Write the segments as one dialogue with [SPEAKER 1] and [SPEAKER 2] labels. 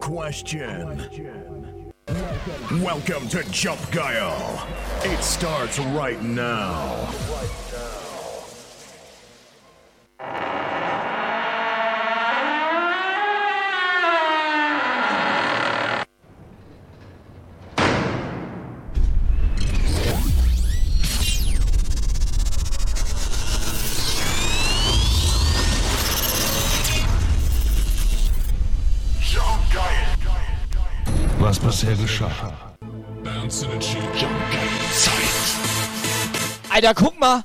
[SPEAKER 1] Question. Welcome to Jump Guile. It starts right now.
[SPEAKER 2] Alter, guck mal!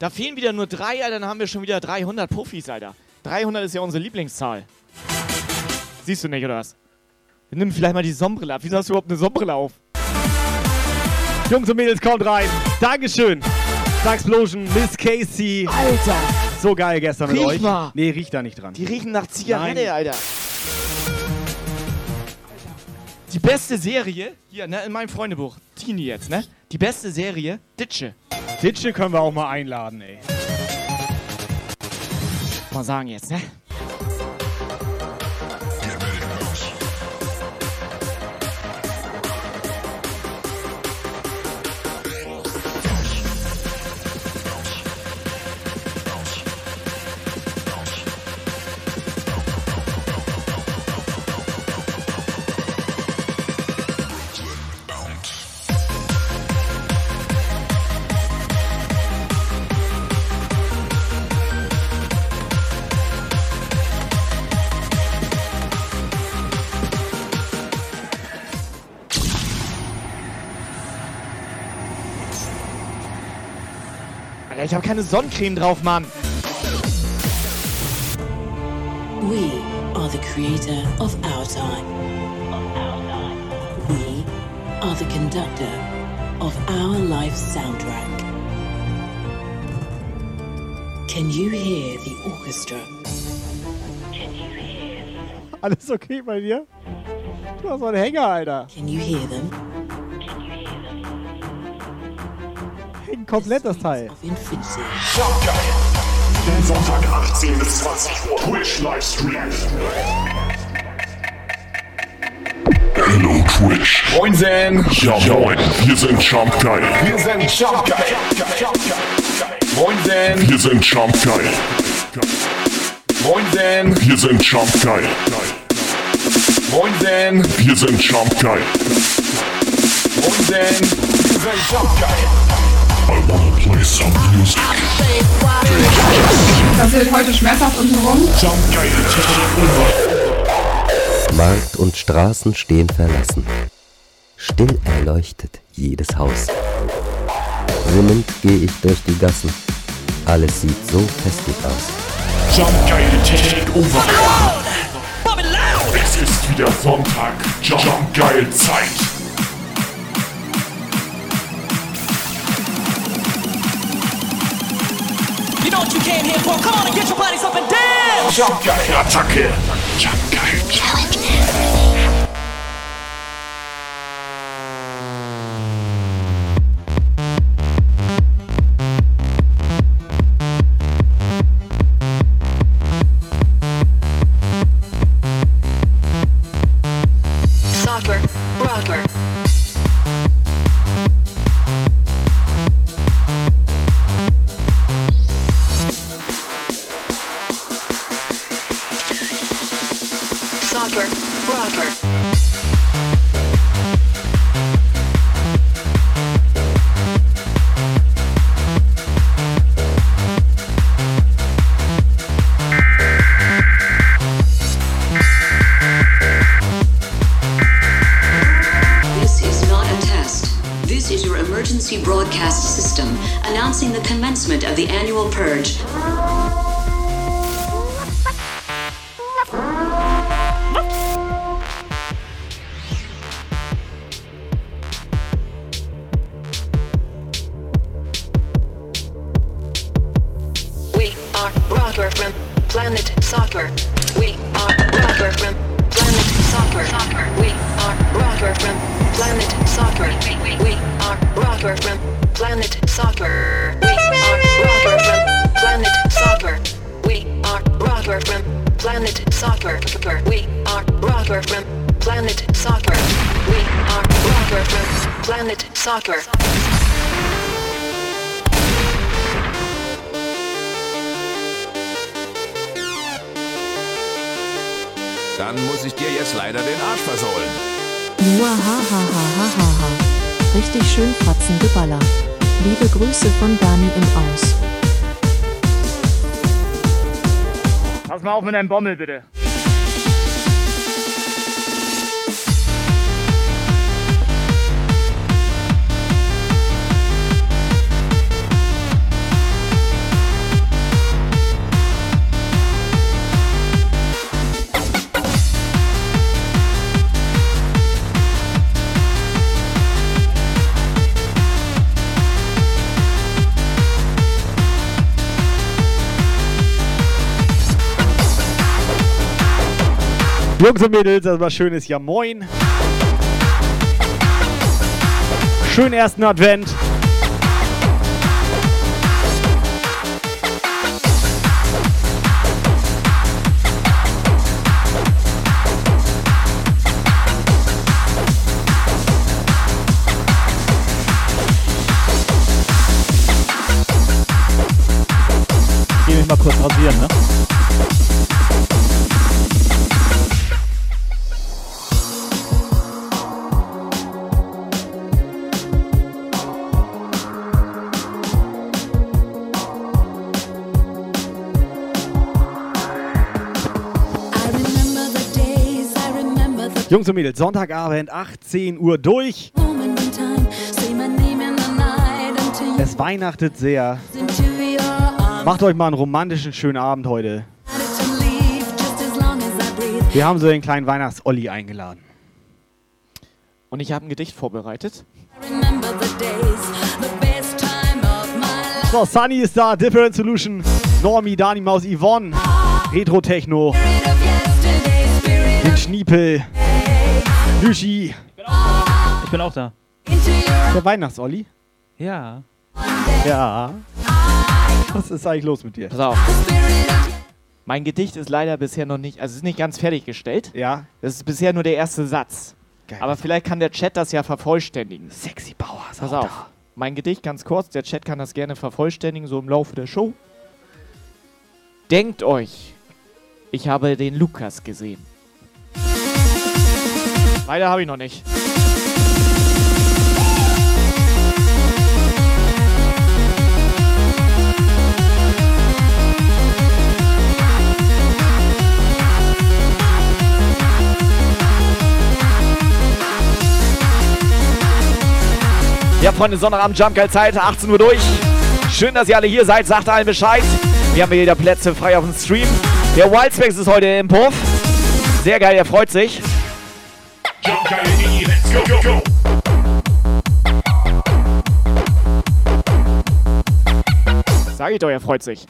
[SPEAKER 2] Da fehlen wieder nur drei, Alter, dann haben wir schon wieder 300 Puffis, Alter. 300 ist ja unsere Lieblingszahl. Siehst du nicht, oder was? Nimm vielleicht mal die Sonnenbrille ab. Wieso hast du überhaupt eine Sonnenbrille auf? Jungs und Mädels, kommt rein. Dankeschön. Explosion, Miss Casey.
[SPEAKER 3] Alter!
[SPEAKER 2] So geil gestern mit
[SPEAKER 3] Riech
[SPEAKER 2] euch.
[SPEAKER 3] mal.
[SPEAKER 2] Nee, riecht da nicht dran.
[SPEAKER 3] Die riechen nach Zigarette. Alter.
[SPEAKER 2] Die beste Serie, hier, ne, in meinem Freundebuch, Teenie jetzt, ne? Die beste Serie, Ditsche. Ditsche können wir auch mal einladen, ey. Mal sagen jetzt, ne? Ich habe keine Sonnencreme drauf, Mann.
[SPEAKER 4] We are the creator of our time. We are the conductor of our life soundtrack. Can you hear the orchestra?
[SPEAKER 2] Alles okay bei dir? Du hast einen Hänger, Alter.
[SPEAKER 4] Can you hear them?
[SPEAKER 2] Hängt komplett das Teil.
[SPEAKER 4] Of infinity.
[SPEAKER 1] Den Sonntag 18 bis 20 Uhr. Twitch Livestream. Hello Twitch.
[SPEAKER 5] Moinsen!
[SPEAKER 1] Ja moin, wir sind Jump Guile.
[SPEAKER 5] Wir sind Jump Guy. Moinsen!
[SPEAKER 1] Wir sind Jump Guile.
[SPEAKER 5] Moinsen!
[SPEAKER 1] Wir sind Jump Guile.
[SPEAKER 5] Moinsen!
[SPEAKER 1] Wir sind Jump Guile.
[SPEAKER 5] Moinsen! Wir sind Jump Guy.
[SPEAKER 1] I wanna play some music.
[SPEAKER 6] Passiert heute schmerzhaft unten rum?
[SPEAKER 1] Jump Guile.
[SPEAKER 7] Markt und Straßen stehen verlassen. Still erleuchtet jedes Haus. Sinnend gehe ich durch die Gassen. Alles sieht so festlich aus.
[SPEAKER 1] Jump Take Over. Es ist wieder Sonntag. Jump Guile Zeit.
[SPEAKER 8] Know what you came here for? Come on and get your bodies up and dance!
[SPEAKER 1] Jump Guile Attacke. Jump Guile Challenge.
[SPEAKER 4] Soccer,
[SPEAKER 9] commencement of the annual purge.
[SPEAKER 4] Soccer.
[SPEAKER 10] Dann muss ich dir jetzt leider den Arsch versohlen.
[SPEAKER 3] Muahahahahaha. Richtig schön Fratzengeballer. Liebe Grüße von Dani im Aus.
[SPEAKER 2] Pass mal auf mit deinem Bommel, bitte. Jungs und Mädels, das war schönes Ja Moin. Schönen ersten Advent. Jungs und Mädels, Sonntagabend, 18 Uhr durch. Es weihnachtet sehr. Macht euch mal einen romantischen schönen Abend heute. Wir haben so den kleinen Weihnachts-Olli eingeladen. Und ich habe ein Gedicht vorbereitet. So, Sunny ist da, Different Solution, Normi, Dani Maus, Yvonne, Retro Techno, den Schniepel, Lüschi.
[SPEAKER 11] Ich bin auch da.
[SPEAKER 2] Der Weihnachts-Olli?
[SPEAKER 11] Ja.
[SPEAKER 2] Ja. Was ist eigentlich los mit dir? Pass auf. Mein Gedicht ist leider bisher noch nicht, also es ist nicht ganz fertiggestellt. Ja. Das ist bisher nur der erste Satz. Geil. Aber vielleicht kann der Chat das ja vervollständigen. Sexy Bauer. Pass auf. Da. Mein Gedicht ganz kurz, der Chat kann das gerne vervollständigen, so im Laufe der Show. Denkt euch, ich habe den Lukas gesehen. Weiter habe ich noch nicht. Ja, Freunde, Sonnabend, Jump Geil Zeit, 18 Uhr durch. Schön, dass ihr alle hier seid. Sagt allen Bescheid. Wir haben wieder Plätze frei auf dem Stream. Der Wildspecs ist heute im Puff. Sehr geil, er freut sich. Let's go, go, go. Sag ich doch, er freut sich.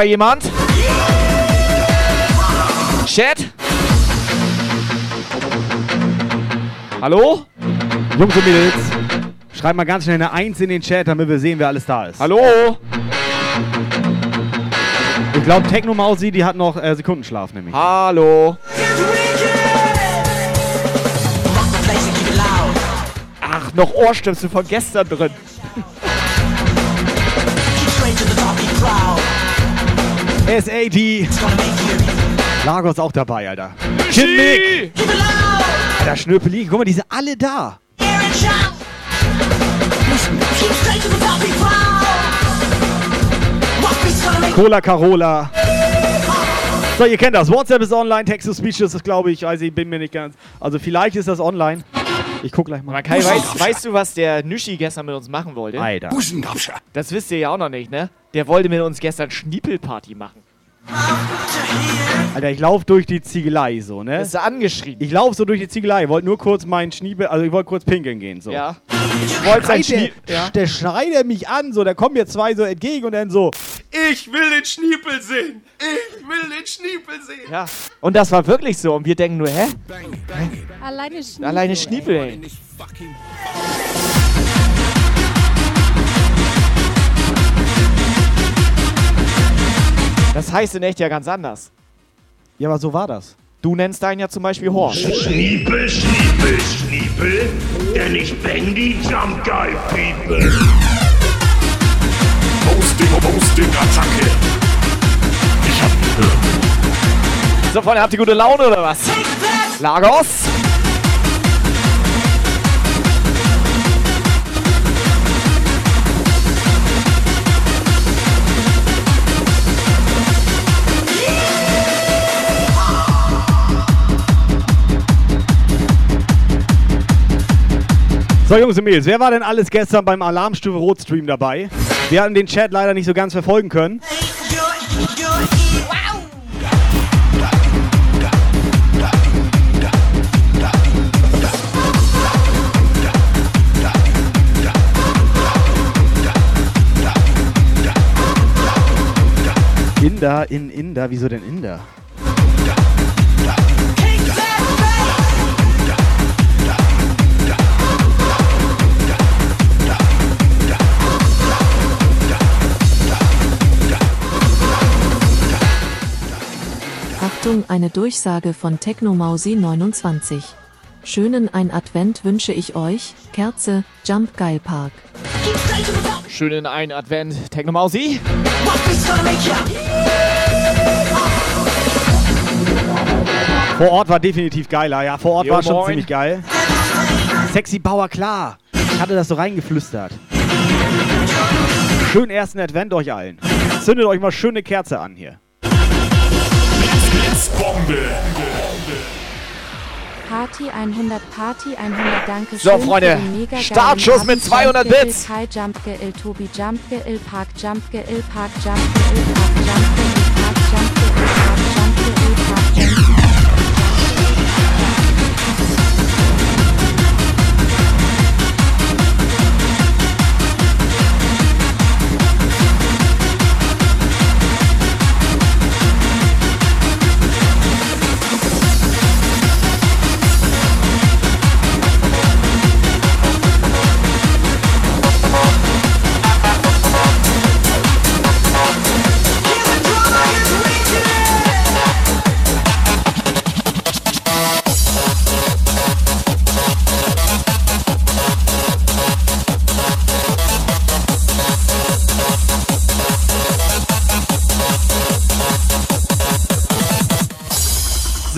[SPEAKER 2] Da jemand? Chat? Hallo?
[SPEAKER 12] Jungs und Mädels, schreibt mal ganz schnell eine 1 in den Chat, damit wir sehen, wer alles da ist.
[SPEAKER 2] Hallo?
[SPEAKER 12] Ich glaube, Techno-Mausi, die hat noch äh, Sekundenschlaf nämlich.
[SPEAKER 2] Hallo? Ach, noch Ohrstöpsel von gestern drin.
[SPEAKER 12] SAD. Lagos auch dabei, Alter. Kid Mick. Alter, Schnöpeli. Guck mal, die sind alle da. Cola Carola. So, ihr kennt das. WhatsApp ist online, Text-to-Speech ist das, glaube ich. Also, ich bin mir nicht ganz. Also, vielleicht ist das online. Ich guck gleich mal.
[SPEAKER 2] Aber Kai, weißt, weißt du, was der Nüschi gestern mit uns machen wollte?
[SPEAKER 12] Alter.
[SPEAKER 2] Das wisst ihr ja auch noch nicht, ne? Der wollte mit uns gestern Schniepelparty machen.
[SPEAKER 12] Alter, ich laufe durch die Ziegelei so, ne?
[SPEAKER 2] Ist er angeschrien?
[SPEAKER 12] Ich laufe so durch die Ziegelei. Wollte nur kurz meinen Schniebel, also ich wollte kurz pinkeln gehen, so.
[SPEAKER 2] Ja. Du wolltest ein
[SPEAKER 12] Schreit
[SPEAKER 2] Schnie
[SPEAKER 12] der,
[SPEAKER 2] ja.
[SPEAKER 12] der schreit er mich an, so, da kommen mir zwei so entgegen und dann so,
[SPEAKER 10] Ich will den Schniepel sehen. Ich will den Schniepel sehen.
[SPEAKER 2] ja. Und das war wirklich so. Und wir denken nur, hä?
[SPEAKER 13] Alleine Schniepel.
[SPEAKER 2] Alleine Schniepel, ey. Das heißt in echt ja ganz anders.
[SPEAKER 12] ja, aber so war das.
[SPEAKER 2] Du nennst deinen ja zum Beispiel Horst.
[SPEAKER 1] Schniepel, Schniepel, Schniepel, denn ich bang die Jump Guy People. Posting, Posting, Attacke. Ich hab
[SPEAKER 2] So, Freunde, habt ihr gute Laune oder was? Lagos?
[SPEAKER 12] So, Jungs und Mädels, wer war denn alles gestern beim Alarmstufe Rot Stream dabei? Wir hatten den Chat leider nicht so ganz verfolgen können. Inder, in Inder, wieso denn Inder?
[SPEAKER 3] Achtung, eine Durchsage von Technomausi 29. Schönen ein Advent wünsche ich euch, Kerze, Jump Geil Park.
[SPEAKER 2] Schönen einen Advent, Technomausi.
[SPEAKER 12] Vor Ort war definitiv geiler, ja, vor Ort
[SPEAKER 2] Jo,
[SPEAKER 12] war schon
[SPEAKER 2] moin.
[SPEAKER 12] ziemlich geil. Sexy Bauer, klar. Ich hatte das so reingeflüstert. Schönen ersten Advent euch allen. Zündet euch mal schöne Kerze an hier.
[SPEAKER 1] Bombe.
[SPEAKER 13] Party 100, Party 100, danke
[SPEAKER 2] So, Freunde, Startschuss mit
[SPEAKER 13] Abend.
[SPEAKER 2] 200
[SPEAKER 13] Jump
[SPEAKER 2] Bits.
[SPEAKER 13] Kai Jump Geil, Tobi Jump Geil, Park Jump Geil, Park Jump Geil, Park Jump Geil, Park Jump Geil, Park Jump Geil, Park Jump Geil.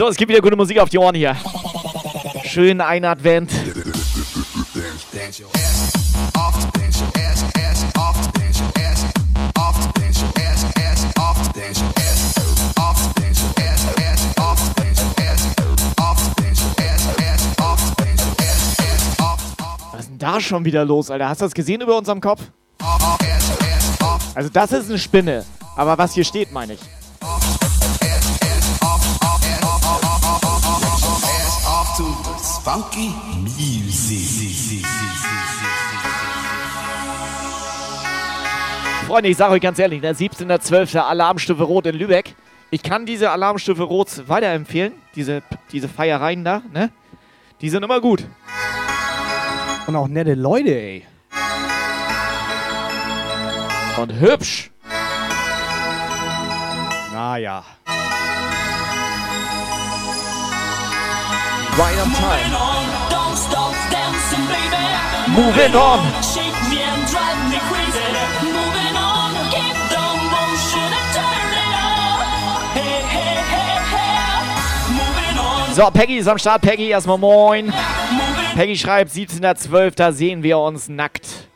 [SPEAKER 2] So, es gibt wieder gute Musik auf die Ohren hier. Schönen einen Advent. Was ist denn da schon wieder los, Alter? Hast du das gesehen über unserem Kopf? Also das ist eine Spinne. Aber was hier steht, meine ich.
[SPEAKER 14] funky music.
[SPEAKER 2] Freunde, ich sage euch ganz ehrlich, der 17.12. Alarmstufe Rot in Lübeck. Ich kann diese Alarmstufe Rot weiterempfehlen. Diese, diese Feiereien da, ne? Die sind immer gut.
[SPEAKER 12] Und auch nette Leute, ey.
[SPEAKER 2] Und hübsch.
[SPEAKER 12] Naja.
[SPEAKER 8] Hey, hey, hey. Moving on.
[SPEAKER 2] So, Peggy ist am Start. Peggy, erstmal moin. Peggy schreibt, 17.12. sehen wir uns nackt.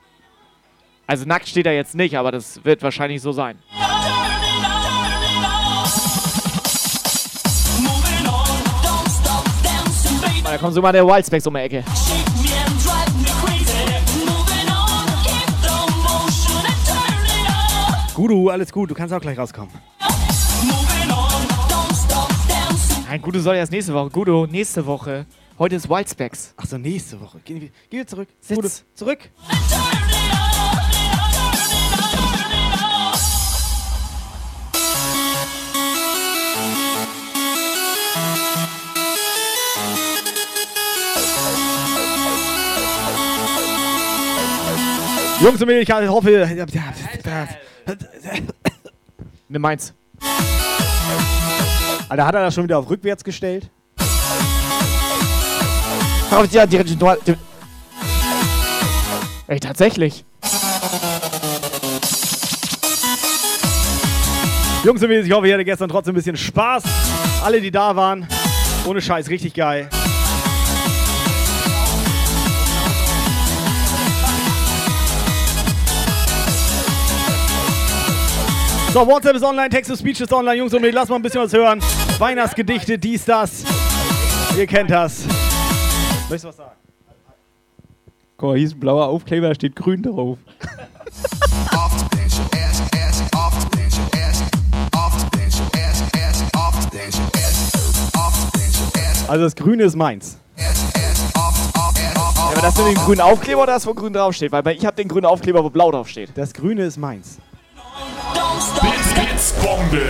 [SPEAKER 2] Also nackt steht er jetzt nicht, aber das wird wahrscheinlich so sein.
[SPEAKER 8] Moving
[SPEAKER 2] Da kommt sogar der Wildspecs um die Ecke.
[SPEAKER 12] Gudu, alles gut, du kannst auch gleich rauskommen.
[SPEAKER 2] Nein, Gudo soll erst nächste Woche. Gudo, nächste Woche. Heute ist Wildspecs.
[SPEAKER 12] Achso, nächste Woche. Geh, geh wieder zurück.
[SPEAKER 2] Sitz.
[SPEAKER 12] Gudu, zurück. Jungs und Mädels, ich hoffe...
[SPEAKER 2] Nimm meins.
[SPEAKER 12] Alter, hat er das schon wieder auf rückwärts gestellt?
[SPEAKER 2] Aber ja, die, Ey, tatsächlich.
[SPEAKER 12] Jungs und Mädels, ich hoffe, ihr hattet gestern trotzdem ein bisschen Spaß. Alle, die da waren. Ohne Scheiß, richtig geil. So, WhatsApp ist online, Text to Speech ist online. Jungs und Mädels, lass mal ein bisschen was hören. Weihnachtsgedichte, dies, das. Ihr kennt das. Möchtest du was sagen?
[SPEAKER 11] Guck mal, hier ist ein blauer Aufkleber, da steht grün drauf.
[SPEAKER 12] Also das Grüne ist meins.
[SPEAKER 2] Ja, aber das mit dem grünen Aufkleber oder das, wo grün draufsteht? Weil bei- ich habe den grünen Aufkleber, wo blau draufsteht.
[SPEAKER 12] Das Grüne ist meins.
[SPEAKER 1] Blitzbombe.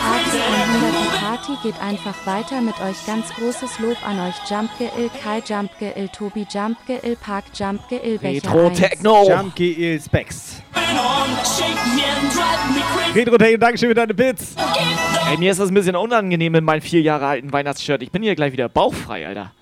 [SPEAKER 13] Party 100 die Party geht einfach weiter mit euch. Ganz großes Lob an euch. Jumpge Il, Kai Jumpge Il, Tobi Jumpge Il, Park Jumpge Il, Becher
[SPEAKER 2] Retro
[SPEAKER 13] 1.
[SPEAKER 2] Techno.
[SPEAKER 12] Jump GL Specs. Retro Techno, Dankeschön für deine Bits.
[SPEAKER 2] Ey, mir ist das ein bisschen unangenehm mit meinem vier Jahre alten Weihnachtsshirt. Ich bin hier gleich wieder bauchfrei, Alter.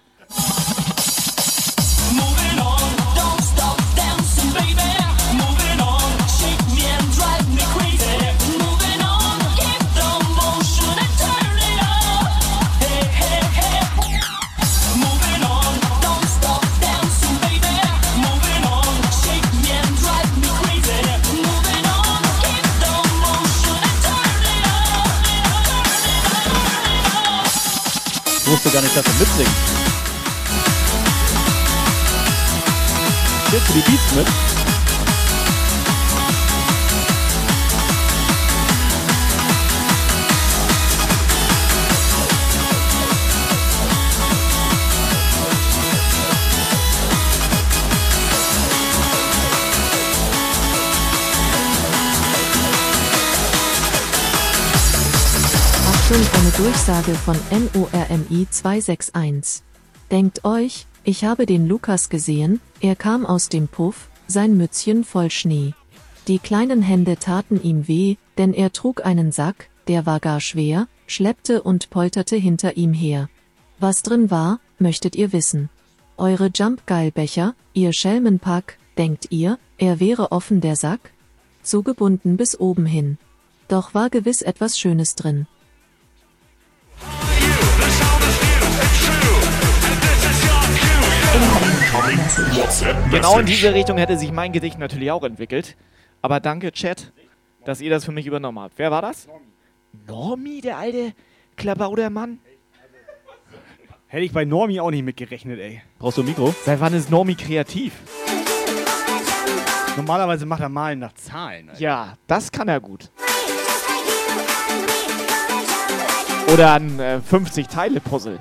[SPEAKER 11] Wusste gar nicht, dass er mitsingt. Jetzt die Beats mit.
[SPEAKER 3] Achtung, eine Durchsage von NORMI 261. Denkt euch, ich habe den Lukas gesehen, er kam aus dem Puff, sein Mützchen voll Schnee. Die kleinen Hände taten ihm weh, denn er trug einen Sack, der war gar schwer, schleppte und polterte hinter ihm her. Was drin war, möchtet ihr wissen. Eure Jumpgeilbecher, ihr Schelmenpack, denkt ihr, er wäre offen der Sack? Zugebunden bis oben hin. Doch war gewiss etwas Schönes drin.
[SPEAKER 2] Genau in diese Richtung hätte sich mein Gedicht natürlich auch entwickelt. Aber danke, Chat, dass ihr das für mich übernommen habt. Wer war das? Normi, der alte Klabaudermann?
[SPEAKER 12] Hätte ich bei Normi auch nicht mitgerechnet, ey.
[SPEAKER 11] Brauchst du ein Mikro?
[SPEAKER 2] Seit wann ist Normi kreativ?
[SPEAKER 12] Normalerweise macht er Malen nach Zahlen. Alter.
[SPEAKER 2] Ja, das kann er gut. Oder ein äh, 50-Teile-Puzzle.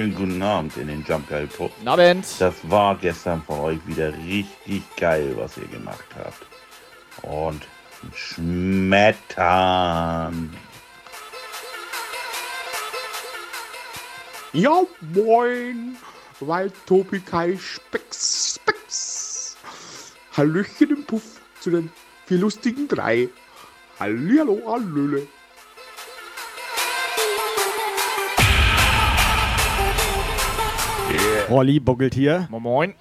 [SPEAKER 14] Wunderschönen guten Abend in den Jump Guy Pub.
[SPEAKER 2] Guten Abend.
[SPEAKER 14] Das war gestern von euch wieder richtig geil, was ihr gemacht habt. Und schmettern.
[SPEAKER 15] Ja, moin, weil Tobi Kai Specks, Specks. Hallöchen im Puff zu den vier lustigen drei. Hallihallo, Hallöle.
[SPEAKER 12] Rolli buckelt hier.
[SPEAKER 2] Moin Moin.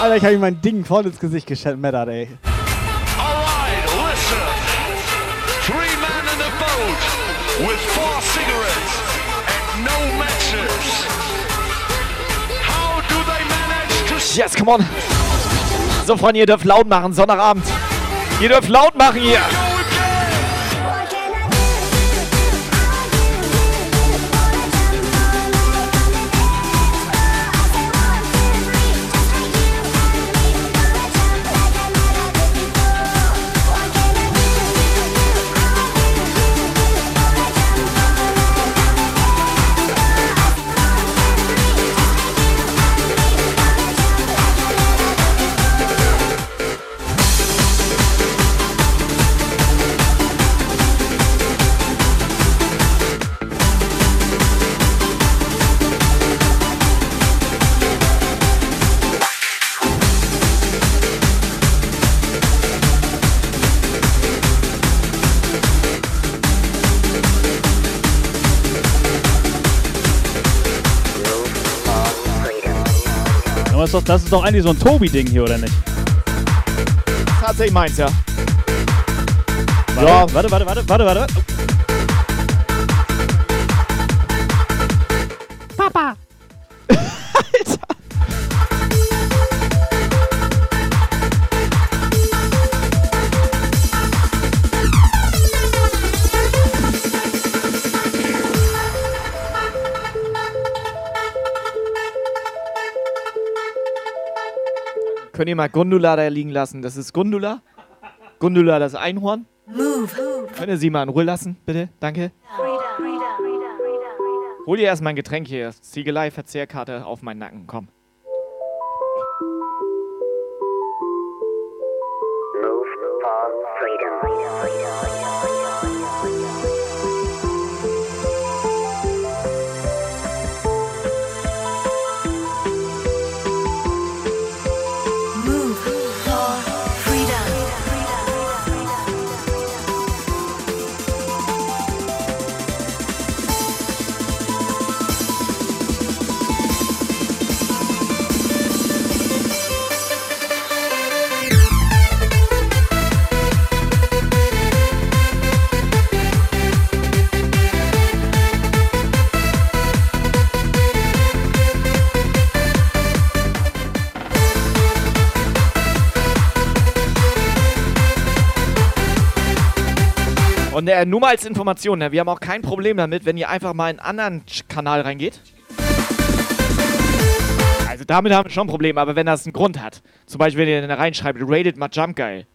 [SPEAKER 12] Alter, ich habe ihm mein Ding voll ins Gesicht geschmettert, ey.
[SPEAKER 8] Listen. Three men in a boat with four cigarettes and no matches. How do they manage to
[SPEAKER 2] Yes, come on. So, Freunde, ihr dürft laut machen, Sonntagabend. Ihr dürft laut machen hier.
[SPEAKER 11] Aber ist doch, das ist doch eigentlich so ein Tobi-Ding hier, oder nicht?
[SPEAKER 2] Tatsächlich meins, ja.
[SPEAKER 11] Warte, warte, warte, warte, warte, warte.
[SPEAKER 2] Könnt ihr mal Gundula da liegen lassen? Das ist Gundula. Gundula, das Einhorn.
[SPEAKER 8] move?
[SPEAKER 2] Könnt ihr sie mal in Ruhe lassen, bitte? Danke. Hol dir erstmal ein Getränk hier. Ziegelei, Verzehrkarte auf meinen Nacken. Komm. Äh, nur mal als Information, ne, wir haben auch kein Problem damit, wenn ihr einfach mal in einen anderen Kanal reingeht. Also damit haben wir schon ein Problem, aber wenn das einen Grund hat. Zum Beispiel, wenn ihr da reinschreibt, rated mal Jump geil.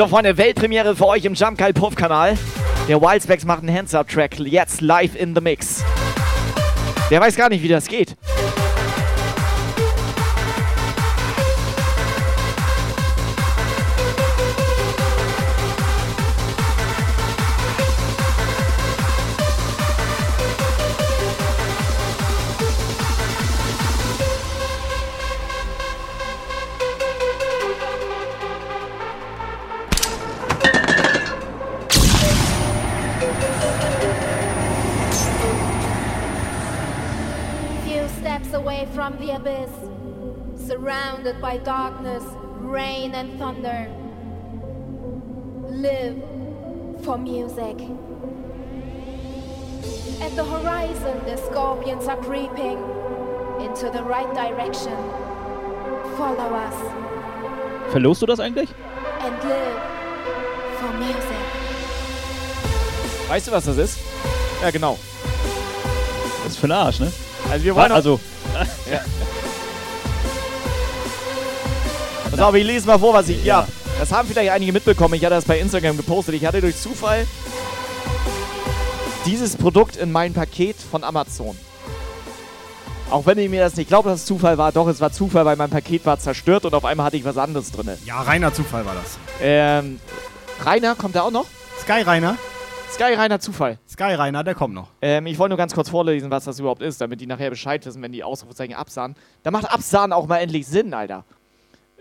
[SPEAKER 2] So, Freunde, Weltpremiere für euch im Jump Geil Puff Kanal. Der Wildspecs macht einen Hands-Up-Track jetzt live in the Mix. Der weiß gar nicht, wie das geht.
[SPEAKER 16] Miles away from the abyss, surrounded by darkness, rain, and thunder. Live for music. At the horizon, the scorpions are creeping into the right direction. Follow us
[SPEAKER 11] Verlost du das eigentlich?
[SPEAKER 16] and live for music.
[SPEAKER 2] Weißt du, was das ist? Ja, genau.
[SPEAKER 11] Das ist für den Arsch, ne?
[SPEAKER 2] Also wir wollen
[SPEAKER 11] also,
[SPEAKER 2] Ja. Pass auf, ich lese mal vor, was ich. Ja, das haben vielleicht einige mitbekommen. Ich hatte das bei Instagram gepostet. Ich hatte durch Zufall dieses Produkt in mein Paket von Amazon. Auch wenn ihr mir das nicht glaubt, dass es Zufall war, doch, es war Zufall, weil mein Paket war zerstört und auf einmal hatte ich was anderes drin.
[SPEAKER 12] Ja, reiner Zufall war das.
[SPEAKER 2] Ähm, Rainer, kommt der auch noch?
[SPEAKER 12] Sky Rainer?
[SPEAKER 2] Sky Rainer Zufall.
[SPEAKER 12] Sky Rainer, der kommt noch.
[SPEAKER 2] Ähm, ich wollte nur ganz kurz vorlesen, was das überhaupt ist, damit die nachher Bescheid wissen, wenn die Ausrufezeichen absahen. Da macht Absahen auch mal endlich Sinn, Alter.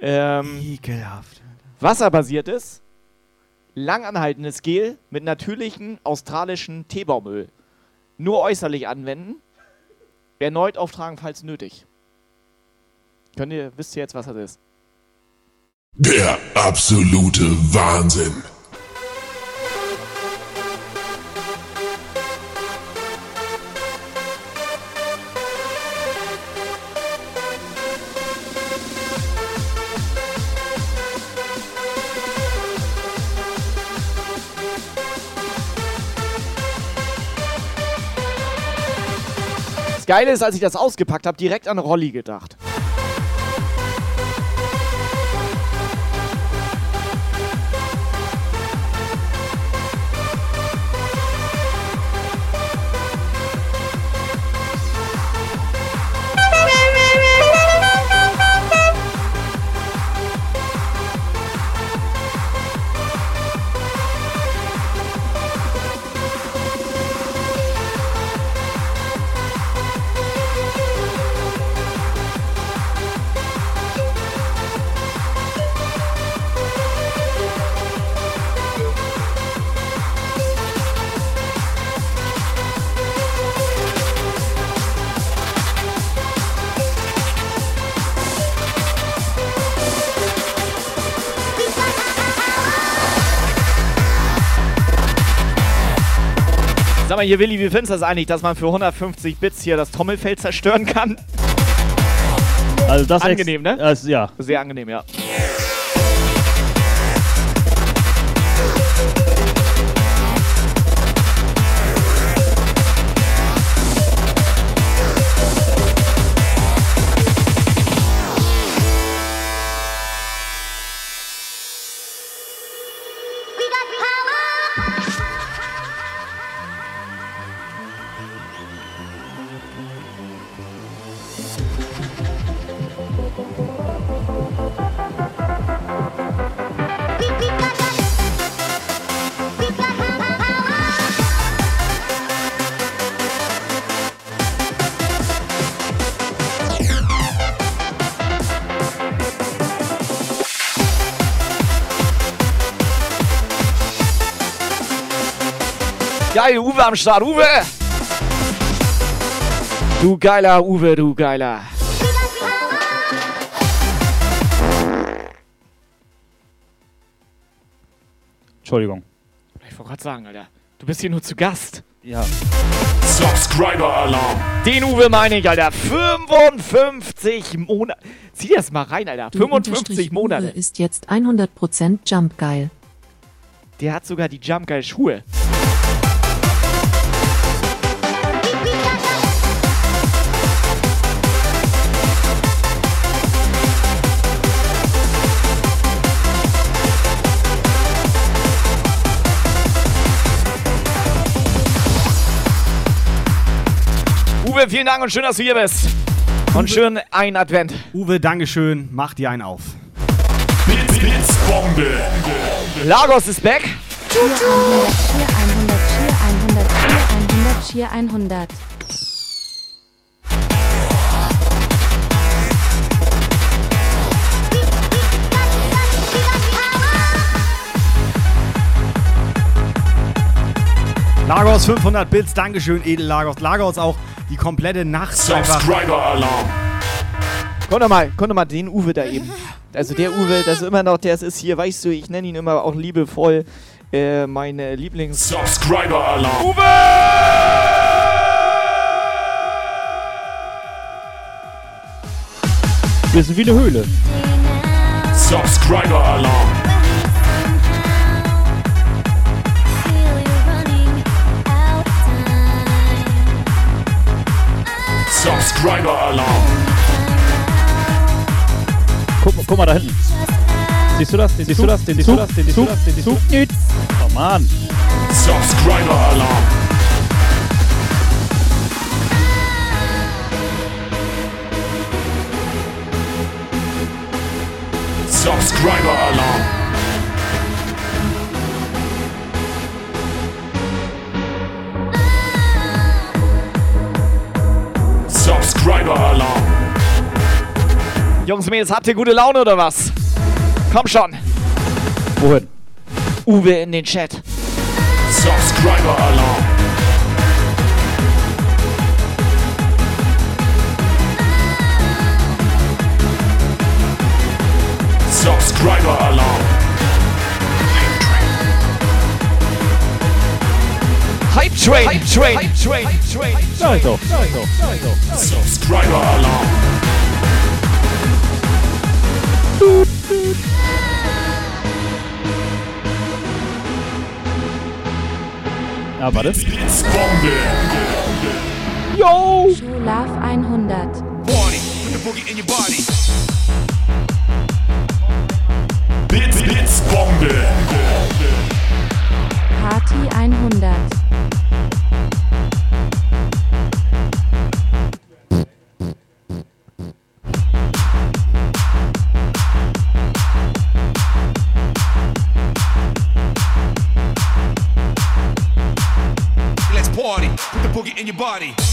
[SPEAKER 2] Ähm,
[SPEAKER 12] Ekelhaft.
[SPEAKER 2] wasserbasiertes, langanhaltendes Gel mit natürlichen australischen Teebaumöl. Nur äußerlich anwenden. Erneut auftragen, falls nötig. Könnt ihr, wisst ihr jetzt, was das ist?
[SPEAKER 1] Der absolute Wahnsinn.
[SPEAKER 2] Geile ist, als ich das ausgepackt habe, direkt an Rolli gedacht. Mal hier, Willi, wie findest du das eigentlich, dass man für 150 Bits hier das Trommelfell zerstören kann?
[SPEAKER 11] also das
[SPEAKER 2] Angenehm, ne?
[SPEAKER 11] Das, ja.
[SPEAKER 2] Sehr angenehm, ja. Uwe am Start, Uwe! Du geiler Uwe, du geiler.
[SPEAKER 11] Entschuldigung.
[SPEAKER 2] Ich wollte gerade sagen, Alter. Du bist hier nur zu Gast.
[SPEAKER 11] Ja.
[SPEAKER 1] Subscriber Alarm.
[SPEAKER 2] Den Uwe meine ich, Alter. 55 Monate. Zieh das mal rein, Alter.
[SPEAKER 3] Du
[SPEAKER 2] 55
[SPEAKER 3] unterstrich
[SPEAKER 2] Monate.
[SPEAKER 3] Uwe ist jetzt 100% Jump geil.
[SPEAKER 2] Der hat sogar die Jump Geil Schuhe. Uwe, vielen Dank und schön, dass du hier bist. Und schön ein Advent.
[SPEAKER 12] Uwe, Dankeschön. Mach dir einen auf.
[SPEAKER 1] Blitz, Blitzbombe.
[SPEAKER 2] Lagos ist back.
[SPEAKER 13] Cheer 100, Cheer 100, Cheer 100, Cheer 100, Cheer 100.
[SPEAKER 12] Lagos 500 Bits, Dankeschön, Edel Lagos. Lagos auch die komplette Nacht.
[SPEAKER 1] Subscriber-Alarm.
[SPEAKER 2] Guck doch mal, guck doch mal den Uwe da eben. Also der Uwe, das ist immer noch, der ist hier, weißt du, ich nenne ihn immer auch liebevoll äh, meine Lieblings...
[SPEAKER 1] Subscriber-Alarm.
[SPEAKER 2] Uwe!
[SPEAKER 11] Wir sind wie eine Höhle.
[SPEAKER 1] Subscriber-Alarm. Subscriber-Alarm.
[SPEAKER 11] Guck, guck mal da hinten. Siehst du das? Den siehst du das? Den siehst du das? Den siehst du das? Den siehst du das? Oh Mann.
[SPEAKER 1] Subscriber-Alarm. Subscriber-Alarm. Subscriber-Alarm.
[SPEAKER 2] Jungs, Mädels, habt ihr gute Laune oder was? Komm schon.
[SPEAKER 11] Wohin?
[SPEAKER 2] Uwe in den Chat.
[SPEAKER 1] Subscriber-Alarm. Subscriber-Alarm.
[SPEAKER 2] Hype Train. Train. Train. Train.
[SPEAKER 11] Ich doch. Ich doch. Ich doch.
[SPEAKER 1] Subscriber-Alarm.
[SPEAKER 11] Ja, warte.
[SPEAKER 1] Blitzbombe.
[SPEAKER 2] Yo!
[SPEAKER 13] Love 100.
[SPEAKER 1] Party, put the boogie in your body. Blitz, Blitzbombe.
[SPEAKER 13] Party 100.
[SPEAKER 10] Body.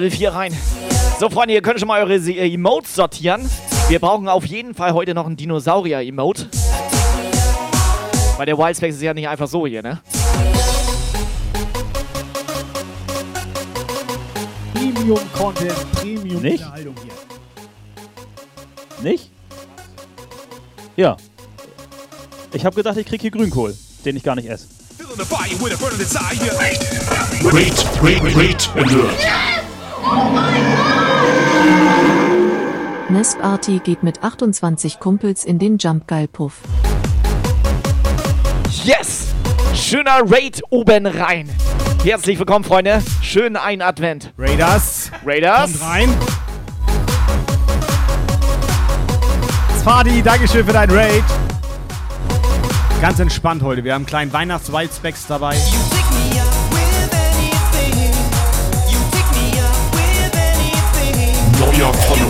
[SPEAKER 2] Level 4 rein. So, Freunde, ihr könnt schon mal eure äh, Emotes sortieren. Wir brauchen auf jeden Fall heute noch ein Dinosaurier-Emote. Weil der Wildspace ist ja nicht einfach so hier, ne?
[SPEAKER 12] Premium-Content, Premium
[SPEAKER 11] Nicht?
[SPEAKER 12] Unterhaltung hier.
[SPEAKER 11] Nicht? Ja. Ich habe gedacht, ich krieg hier Grünkohl, den ich gar nicht esse.
[SPEAKER 10] Feeling the fire with a
[SPEAKER 1] alert.
[SPEAKER 3] Nesparty geht mit 28 Kumpels in den Jump Geil Puff.
[SPEAKER 2] Yes! Schöner Raid oben rein. Herzlich willkommen, Freunde. Schönen ein Advent.
[SPEAKER 12] Raiders.
[SPEAKER 2] Raiders.
[SPEAKER 12] Kommt rein. Fadi, Dankeschön für dein Raid. Ganz entspannt heute. Wir haben einen kleinen Weihnachts-Wildspecs dabei.
[SPEAKER 1] Follower.
[SPEAKER 8] Take me up.
[SPEAKER 1] plus rien prendre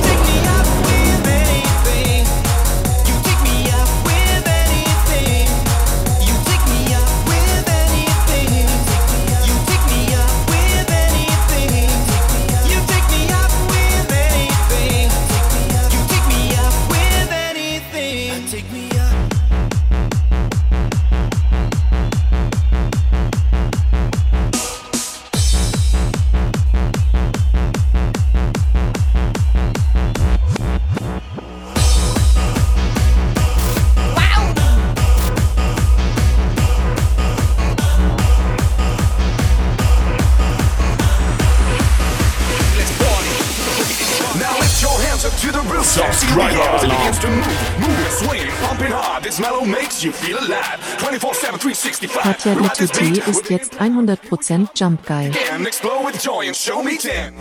[SPEAKER 3] Katja
[SPEAKER 1] Ride this
[SPEAKER 3] D2T
[SPEAKER 1] beat
[SPEAKER 3] ist jetzt 100% Jump geil.
[SPEAKER 1] and explode with joy and show me 10.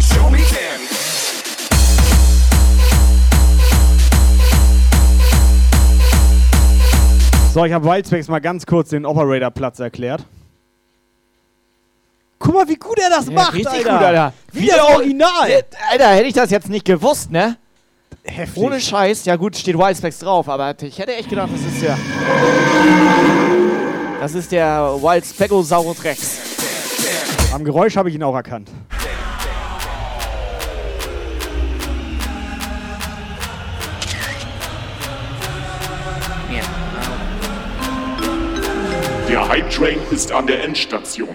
[SPEAKER 1] Show me 10.
[SPEAKER 12] So, ich habe Wildspecs mal ganz kurz den Operator-Platz erklärt. Guck mal, wie gut er das
[SPEAKER 2] Ja,
[SPEAKER 12] macht,
[SPEAKER 2] richtig
[SPEAKER 12] Alter.
[SPEAKER 2] gut, Alter.
[SPEAKER 12] Wie der Original.
[SPEAKER 2] Alter, hätte ich das jetzt nicht gewusst, ne?
[SPEAKER 12] Heftig.
[SPEAKER 2] Ohne Scheiß, ja gut, steht Wildspecs drauf, aber ich hätte echt gedacht, das ist der. Das ist der Wildspeckosaurus Rex.
[SPEAKER 12] Am Geräusch habe ich ihn auch erkannt.
[SPEAKER 17] Der Hype Train ist an der Endstation.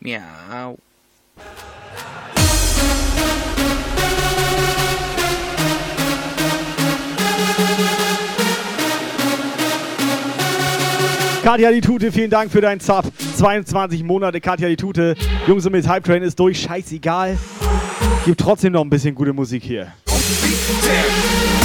[SPEAKER 18] Miau.
[SPEAKER 12] Katja die Tute, vielen Dank für deinen Sub. 22 Monate, Katja die Tute. Jungs Mädels, Hype Train ist durch, scheißegal. Gibt trotzdem noch ein bisschen gute Musik hier.
[SPEAKER 10] Hör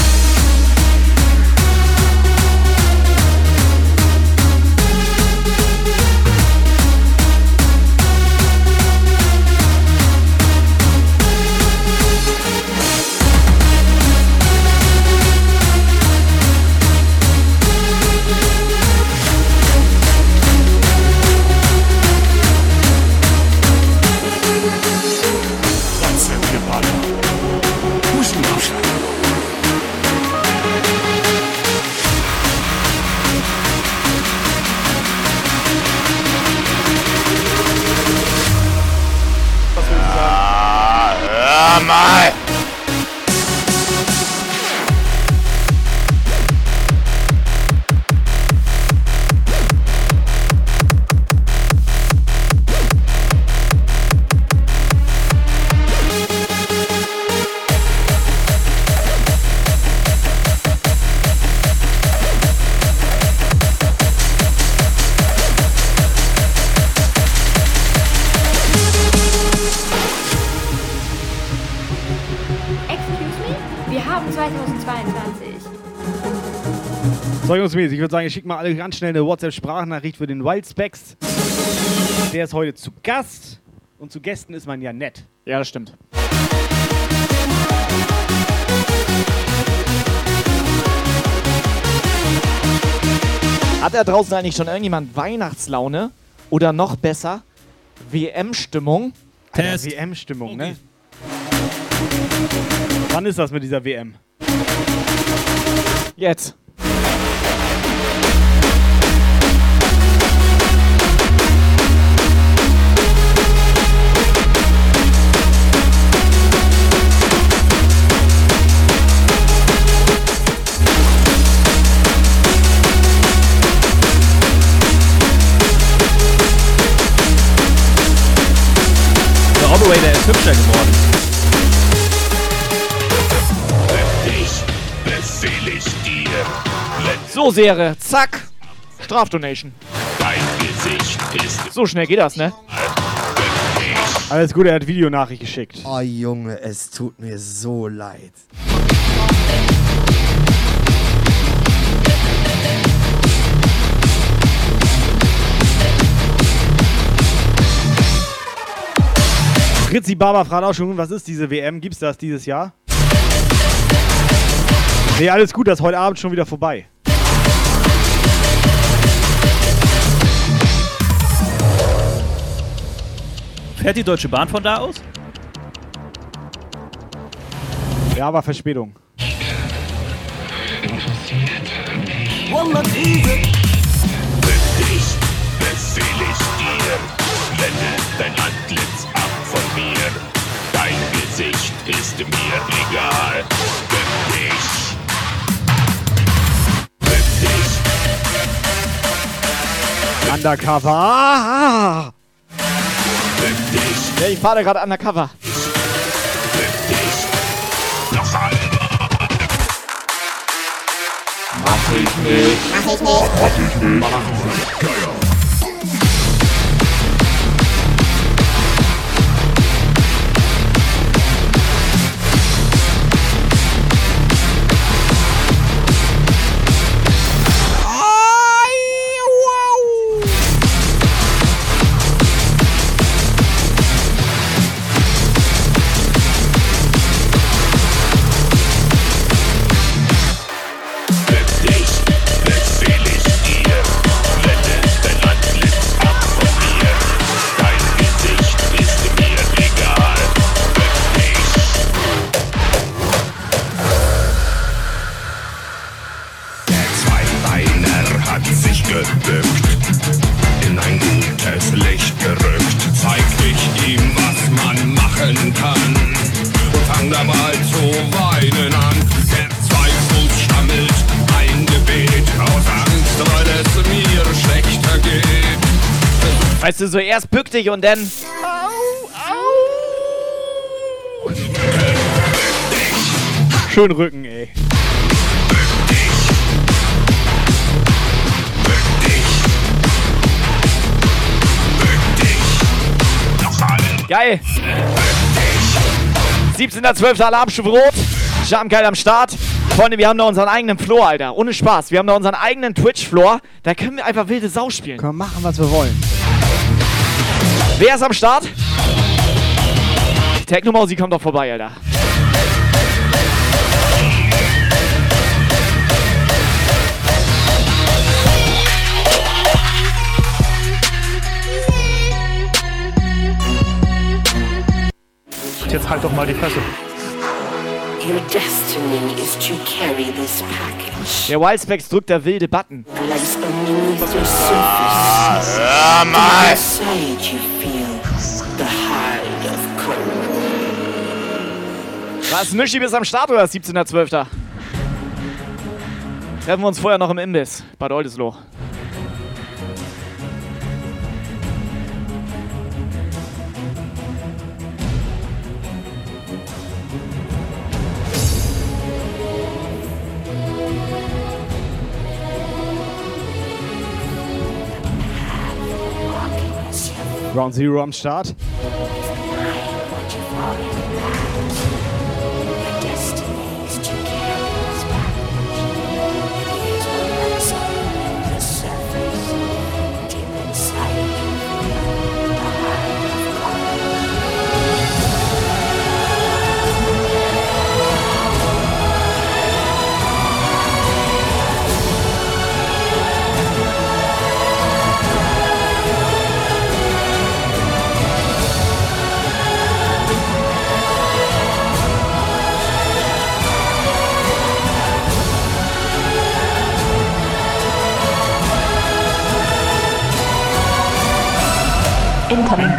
[SPEAKER 19] Wir haben 2022.
[SPEAKER 12] So, Jungs und Mädels, ich würde sagen, ich schicke mal alle ganz schnell eine WhatsApp-Sprachnachricht für den Wildspecs. Der ist heute zu Gast. Und zu Gästen ist man ja nett.
[SPEAKER 2] Ja, das stimmt. Hat da draußen eigentlich schon irgendjemand Weihnachtslaune? Oder noch besser, WM-Stimmung?
[SPEAKER 12] Alter, WM-Stimmung, ne? Wann ist das mit dieser WM?
[SPEAKER 2] Jetzt.
[SPEAKER 11] Der Operator ist hübscher geworden.
[SPEAKER 2] So, Serie. Zack. Strafdonation. So schnell geht das, ne?
[SPEAKER 12] Alles gut, er hat Videonachricht geschickt.
[SPEAKER 20] Oh Junge, es tut mir so leid.
[SPEAKER 12] Fritzi Barber fragt auch schon, was ist diese WM? Gibt's das dieses Jahr? Nee, alles gut, das ist heute Abend schon wieder vorbei.
[SPEAKER 11] Fährt die Deutsche Bahn von da aus?
[SPEAKER 12] Ja, war Verspätung.
[SPEAKER 17] Ich befehle ich dir. Wende dein Antlitz ab von mir. Dein Gesicht ist mir egal. Bück dich. Bück dich.
[SPEAKER 12] Undercover. Ah,
[SPEAKER 17] dich.
[SPEAKER 2] Ja, ich fahre gerade undercover.
[SPEAKER 17] Mach
[SPEAKER 8] ich nicht. Mach ich nicht. Mach ich nicht.
[SPEAKER 1] Mach
[SPEAKER 17] ich nicht. Mach ich nicht. Geht.
[SPEAKER 2] Weißt du, so erst bück dich und dann.
[SPEAKER 12] Schön Rücken, ey.
[SPEAKER 2] Geil. 17.12. Alarmstufe Rot. Schamgeil am Start. Freunde, wir haben da unseren eigenen Floor, Alter. Ohne Spaß. Wir haben da unseren eigenen Twitch-Floor. Da können wir einfach wilde Sau spielen.
[SPEAKER 12] Können wir machen, was wir wollen.
[SPEAKER 2] Wer ist am Start? Technomausi kommt doch vorbei, Alter.
[SPEAKER 11] Jetzt halt doch mal die Fresse.
[SPEAKER 2] Der Wildspecs drückt der wilde Button.
[SPEAKER 8] Surface.
[SPEAKER 2] hör mal. Was, Mischi, bist am Start oder 17.12.? Treffen wir uns vorher noch im Imbiss. Bad Oldesloe.
[SPEAKER 12] Ground Zero am Start.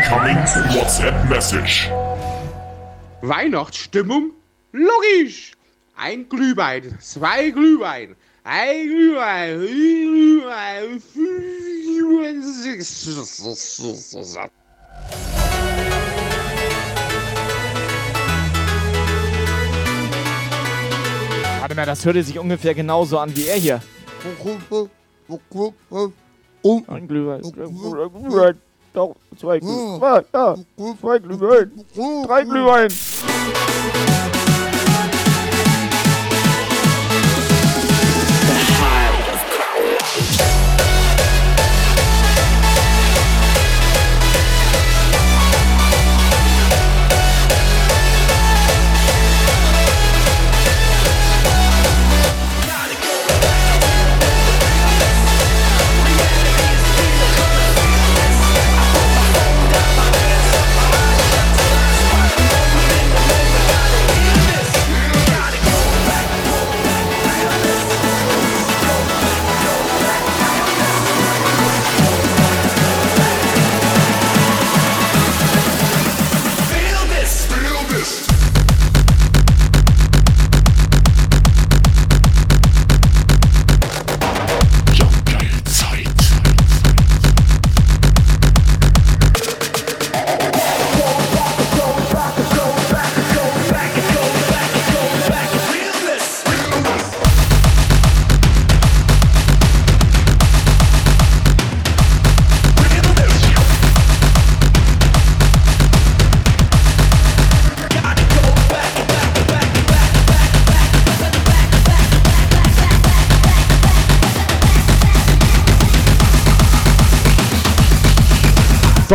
[SPEAKER 1] Incoming WhatsApp Message.
[SPEAKER 15] Weihnachtsstimmung? Logisch! Ein Glühwein, zwei Glühwein, ein Glühwein, ein Glühwein, fünf, sechs.
[SPEAKER 2] Warte mal, das hörte sich ungefähr genauso an wie er hier. Ein Glühwein. Glühwein. Doch, zwei Glühwein. Ja, zwei Glühwein. Drei Glühwein.
[SPEAKER 8] Thank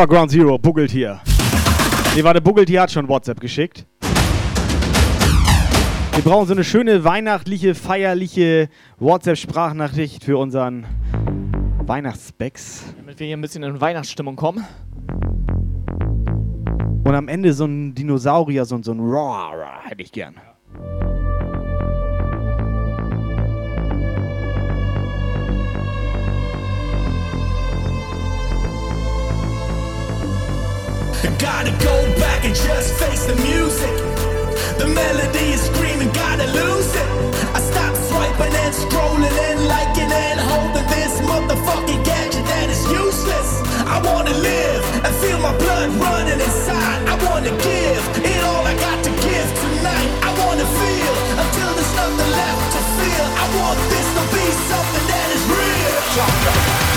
[SPEAKER 12] Star Ground Zero, buggelt hier. Nee, warte, buggelt hier hat schon WhatsApp geschickt. Wir brauchen so eine schöne weihnachtliche, feierliche WhatsApp-Sprachnachricht für unseren Weihnachtsspecs.
[SPEAKER 2] Damit wir hier ein bisschen in Weihnachtsstimmung kommen.
[SPEAKER 12] Und am Ende so ein Dinosaurier, so, ein- so ein Roar, hätte ich gern.
[SPEAKER 8] Gotta go back and just face the music. The melody is screaming, gotta lose it. I stop swiping and scrolling and liking and holding this motherfucking gadget that is useless. I wanna live and feel my blood running inside. I wanna give it all I got to give tonight. I wanna feel until there's nothing left to feel. I want this to be something that is real.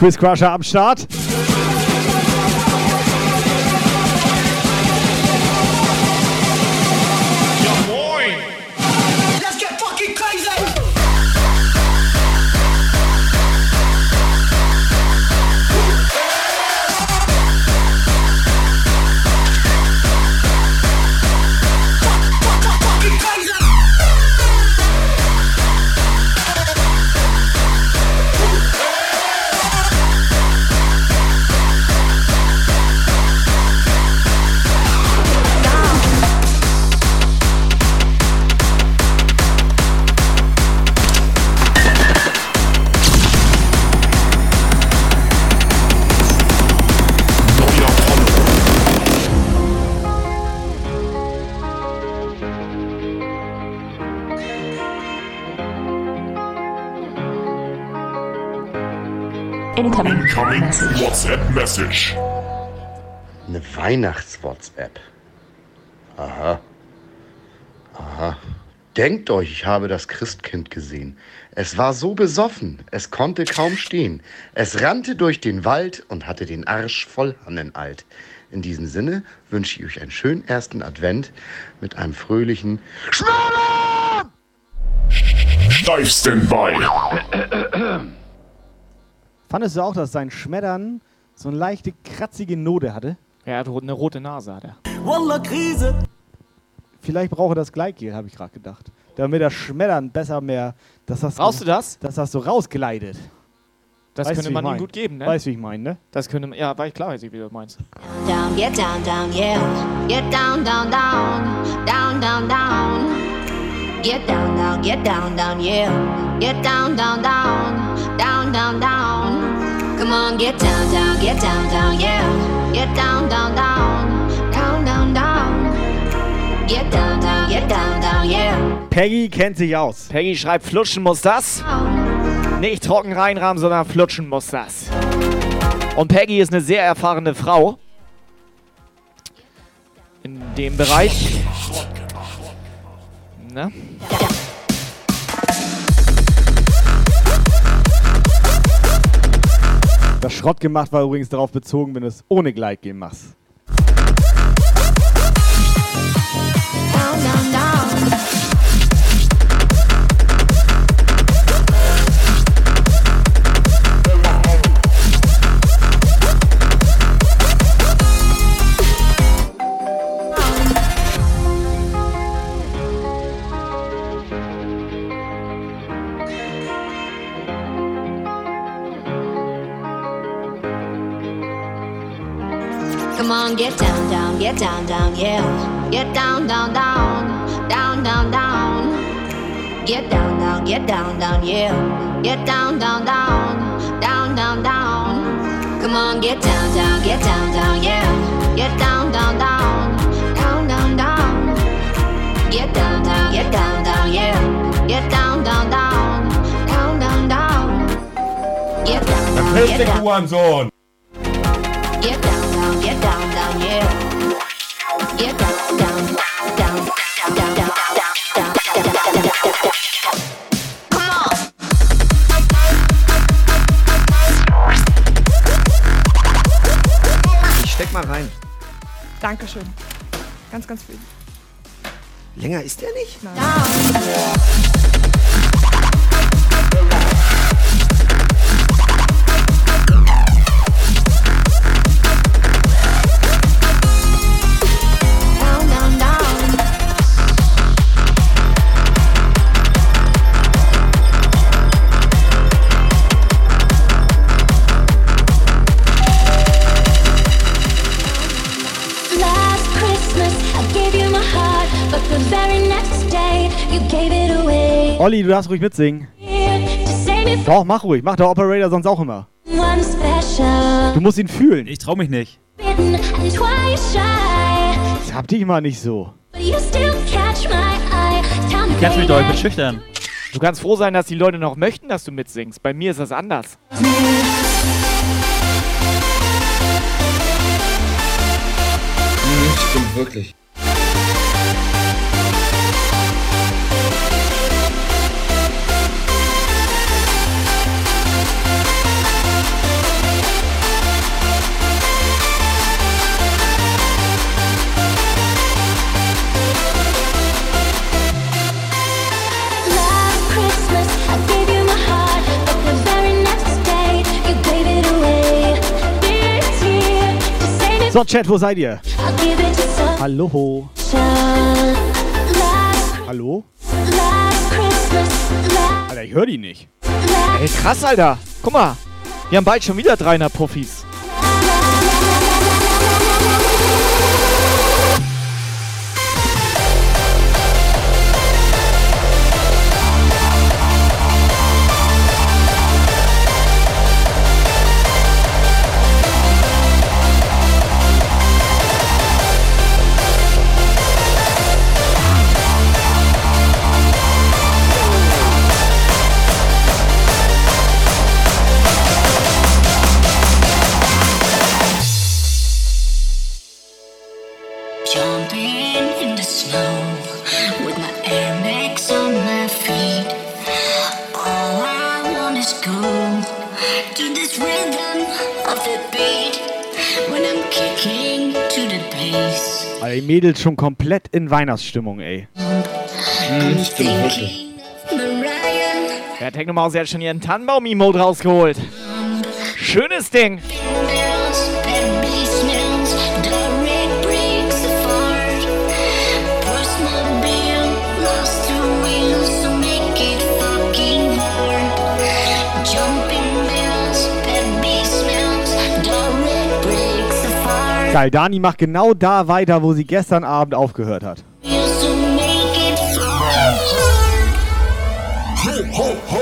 [SPEAKER 12] Quiz Crusher am Start.
[SPEAKER 5] Incoming WhatsApp Message.
[SPEAKER 21] Eine Weihnachts-WhatsApp. Aha. Aha. Denkt euch, ich habe das Christkind gesehen. Es war so besoffen, es konnte kaum stehen. Es rannte durch den Wald und hatte den Arsch voll Hannenalt. In diesem Sinne wünsche ich euch einen schönen ersten Advent mit einem fröhlichen
[SPEAKER 5] Steif Standby.
[SPEAKER 12] Fandest du auch, dass sein Schmettern so eine leichte, kratzige Note hatte?
[SPEAKER 2] Er hat eine rote Nase, hat er.
[SPEAKER 8] Wallah, Krise!
[SPEAKER 12] Vielleicht brauche er das Gleitgel, habe ich gerade gedacht. Damit das Schmettern besser mehr. Dass das
[SPEAKER 2] Brauchst du das?
[SPEAKER 12] Dass das so rausgleitet.
[SPEAKER 2] Das
[SPEAKER 12] Weißt
[SPEAKER 2] könnte man ihm gut geben, ne?
[SPEAKER 12] Weißt du, wie ich meine, ne?
[SPEAKER 2] Das könnte man, ja, war ich klar, weiß ich, wie du meinst.
[SPEAKER 22] Down, get down, down, yeah. Get down, down, down. Down, down, down.
[SPEAKER 23] Get down, down, get down, down, yeah. Get down, down, down, down, down, down. Come on, get down, down, get down, down, yeah. Get down, down, down, down, down, down. Get down, down, get down, down, yeah.
[SPEAKER 12] Peggy kennt sich aus.
[SPEAKER 2] Peggy schreibt, flutschen muss das. Nicht trocken reinrahmen, sondern flutschen muss das. Und Peggy ist eine sehr erfahrene Frau. In dem Bereich. Ne?
[SPEAKER 12] Das Schrott gemacht war übrigens darauf bezogen, wenn du es ohne Gleitgehen machst.
[SPEAKER 23] Down, down, down. Get down, down, get down, down, yeah. Get down, down, down, down, down, down. Get down, down, get down, down, yeah. Get down, down, down, down, down, down. Come on, get down, down, get down, down, yeah. Get down, down, down, down, down, down. Get down, down, get down, down, yeah. Get down, down, down, down, down, down. Get down, down, get down.
[SPEAKER 17] du Hurensohn!
[SPEAKER 23] Get
[SPEAKER 22] Dankeschön. Ganz, ganz viel.
[SPEAKER 20] Länger ist der nicht?
[SPEAKER 22] Nein.
[SPEAKER 23] Down,
[SPEAKER 12] Olli, du darfst ruhig mitsingen. Doch, mach ruhig. Macht der Operator sonst auch immer.
[SPEAKER 8] from one special.
[SPEAKER 12] Du musst ihn fühlen.
[SPEAKER 11] Ich trau mich nicht.
[SPEAKER 8] Bitten and twice shy,
[SPEAKER 12] Hab dich mal nicht so.
[SPEAKER 11] Du kennst mich doch, ich bin schüchtern.
[SPEAKER 2] Du kannst froh sein, dass die Leute noch möchten, dass du mitsingst. Bei mir ist das anders.
[SPEAKER 20] Hm, stimmt wirklich.
[SPEAKER 12] So, Chat, wo seid ihr? Hallo? Hallo? Alter, ich höre die nicht.
[SPEAKER 2] Ey, krass, Alter. Guck mal. Wir haben bald schon wieder 300 Puffis.
[SPEAKER 12] Die Mädels schon komplett in Weihnachtsstimmung, ey.
[SPEAKER 8] I'm thinking Mariah.
[SPEAKER 2] Der Technomaus hat schon ihren Tannenbaum-Emote rausgeholt. Schönes Ding.
[SPEAKER 12] Geil, Dani macht genau da weiter, wo sie gestern Abend aufgehört hat.
[SPEAKER 23] Ho, ho, ho.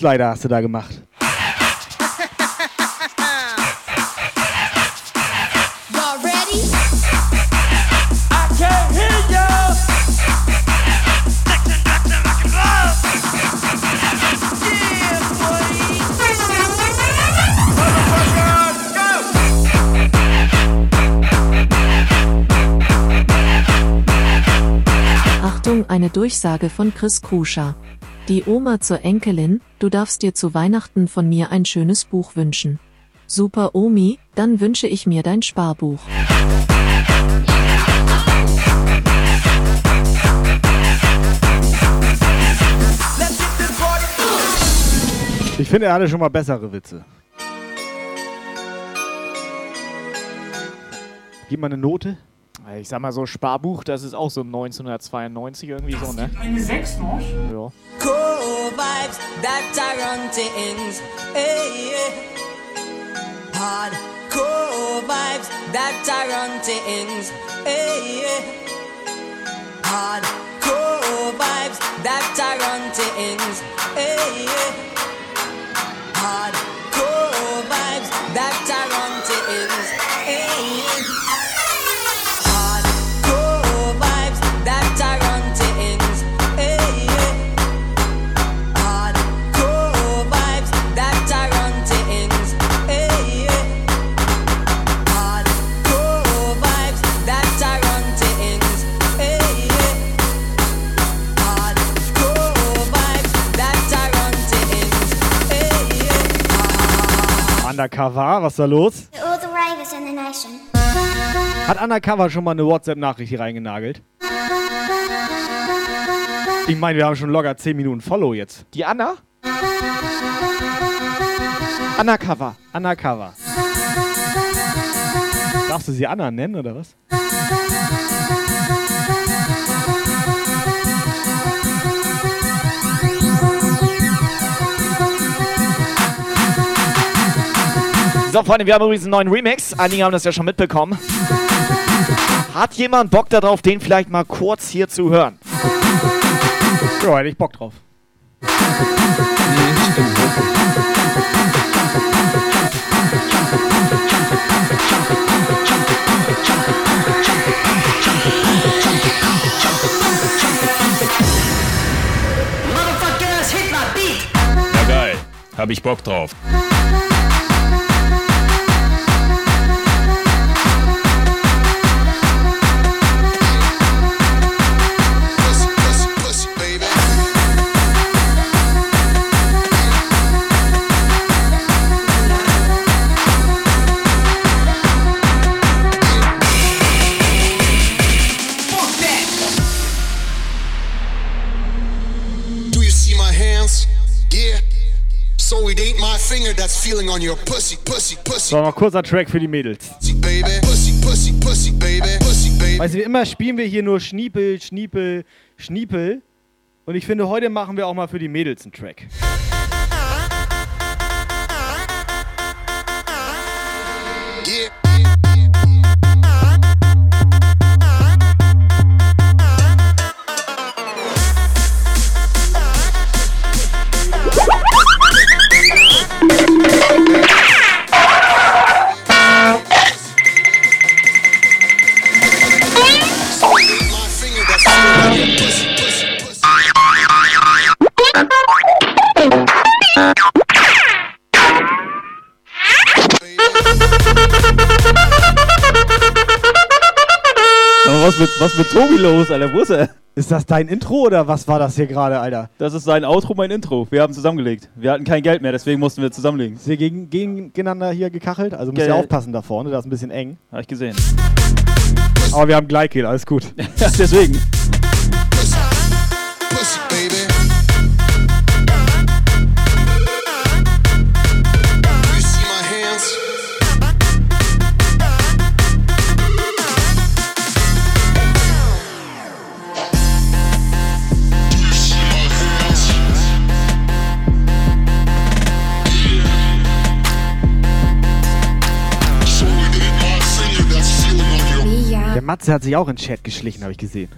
[SPEAKER 12] Beatslider hast du da gemacht.
[SPEAKER 3] Eine Durchsage von Chris Kruscher. Die Oma zur Enkelin, du darfst dir zu Weihnachten von mir ein schönes Buch wünschen. Super Omi, dann wünsche ich mir dein Sparbuch.
[SPEAKER 12] Ich finde, er hatte schon mal bessere Witze. Gib mal eine Note.
[SPEAKER 2] Ich sag mal so, Sparbuch, das ist auch so 1992 irgendwie so, ne?
[SPEAKER 24] Eine 6 noch?
[SPEAKER 2] Ja.
[SPEAKER 24] Cool vibes that I run things. Hey, yeah. Hard cool vibes that I run. Hey, yeah. Hard cool vibes that I run. Hey, yeah. Hard
[SPEAKER 12] Undercover, was ist da los? Hat Undercover schon mal eine WhatsApp-Nachricht hier reingenagelt? Ich meine, wir haben schon locker 10 Minuten Follow jetzt.
[SPEAKER 2] Die Anna? Undercover.
[SPEAKER 12] Undercover. Darfst du sie Anna nennen oder was?
[SPEAKER 2] So, Freunde, wir haben übrigens einen neuen Remix. Einige haben das ja schon mitbekommen. Hat jemand Bock darauf, den vielleicht mal kurz hier zu hören?
[SPEAKER 12] Ja, hätte ich Bock drauf.
[SPEAKER 24] Motherfuckers hit my beat.
[SPEAKER 25] Na geil, hab ich Bock drauf.
[SPEAKER 26] So,
[SPEAKER 12] noch kurzer Track für die Mädels.
[SPEAKER 26] baby. Pussy, pussy, pussy, baby. Pussy, baby.
[SPEAKER 12] Weißt du, wie immer spielen wir hier nur Schniepel, Schniepel, Schniepel. Und ich finde, heute machen wir auch mal für die Mädels einen Track.
[SPEAKER 11] Was mit, was mit Tobi los, Alter? Wo ist er?
[SPEAKER 12] Ist das dein Intro oder was war das hier gerade, Alter?
[SPEAKER 11] Das ist sein Outro, mein Intro. Wir haben zusammengelegt. Wir hatten kein Geld mehr, deswegen mussten wir zusammenlegen.
[SPEAKER 12] Ist hier gegen, gegeneinander hier gekachelt? Also müsst ihr
[SPEAKER 11] Ge-
[SPEAKER 12] aufpassen da vorne, das ist ein bisschen eng.
[SPEAKER 11] Hab ich gesehen.
[SPEAKER 12] Aber wir haben Gleichkill, alles gut.
[SPEAKER 11] deswegen.
[SPEAKER 12] Matze hat sich auch in den Chat geschlichen, habe ich gesehen.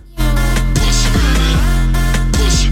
[SPEAKER 27] So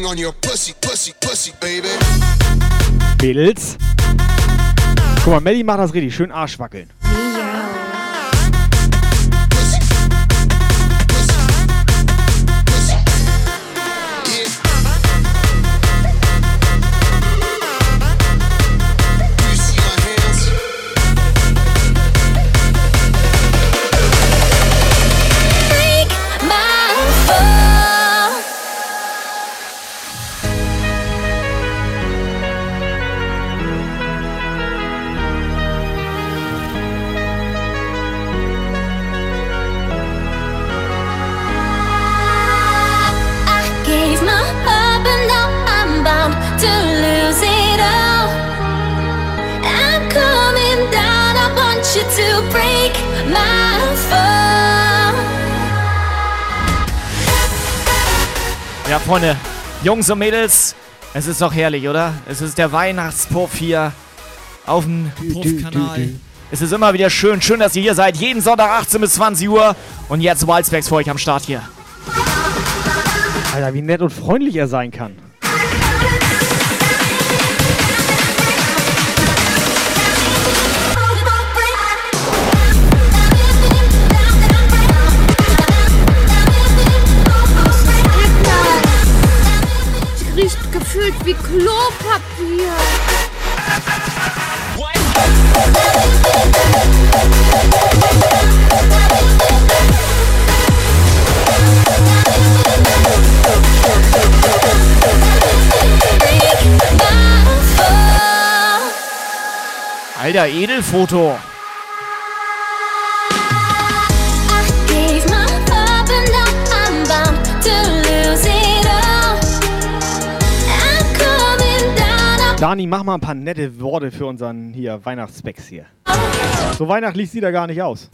[SPEAKER 27] feeling on your pussy, pussy, pussy, baby.
[SPEAKER 12] Mädels. Guck mal, Melly macht das richtig. Schön Arsch wackeln.
[SPEAKER 8] Break
[SPEAKER 2] Ja, Freunde, Jungs und Mädels, es ist doch herrlich, oder? Es ist der Weihnachtspuff hier auf dem Puff-Kanal. Es ist immer wieder schön. Schön, dass ihr hier seid. Jeden Sonntag 18 bis 20 Uhr. Und jetzt Wildspecs für euch am Start hier.
[SPEAKER 12] Alter, wie nett und freundlich er sein kann.
[SPEAKER 8] Coming down.
[SPEAKER 12] Dani, mach mal ein paar nette Worte für unseren hier Weihnachtsspecs hier. So weihnachtlich sieht er gar nicht aus.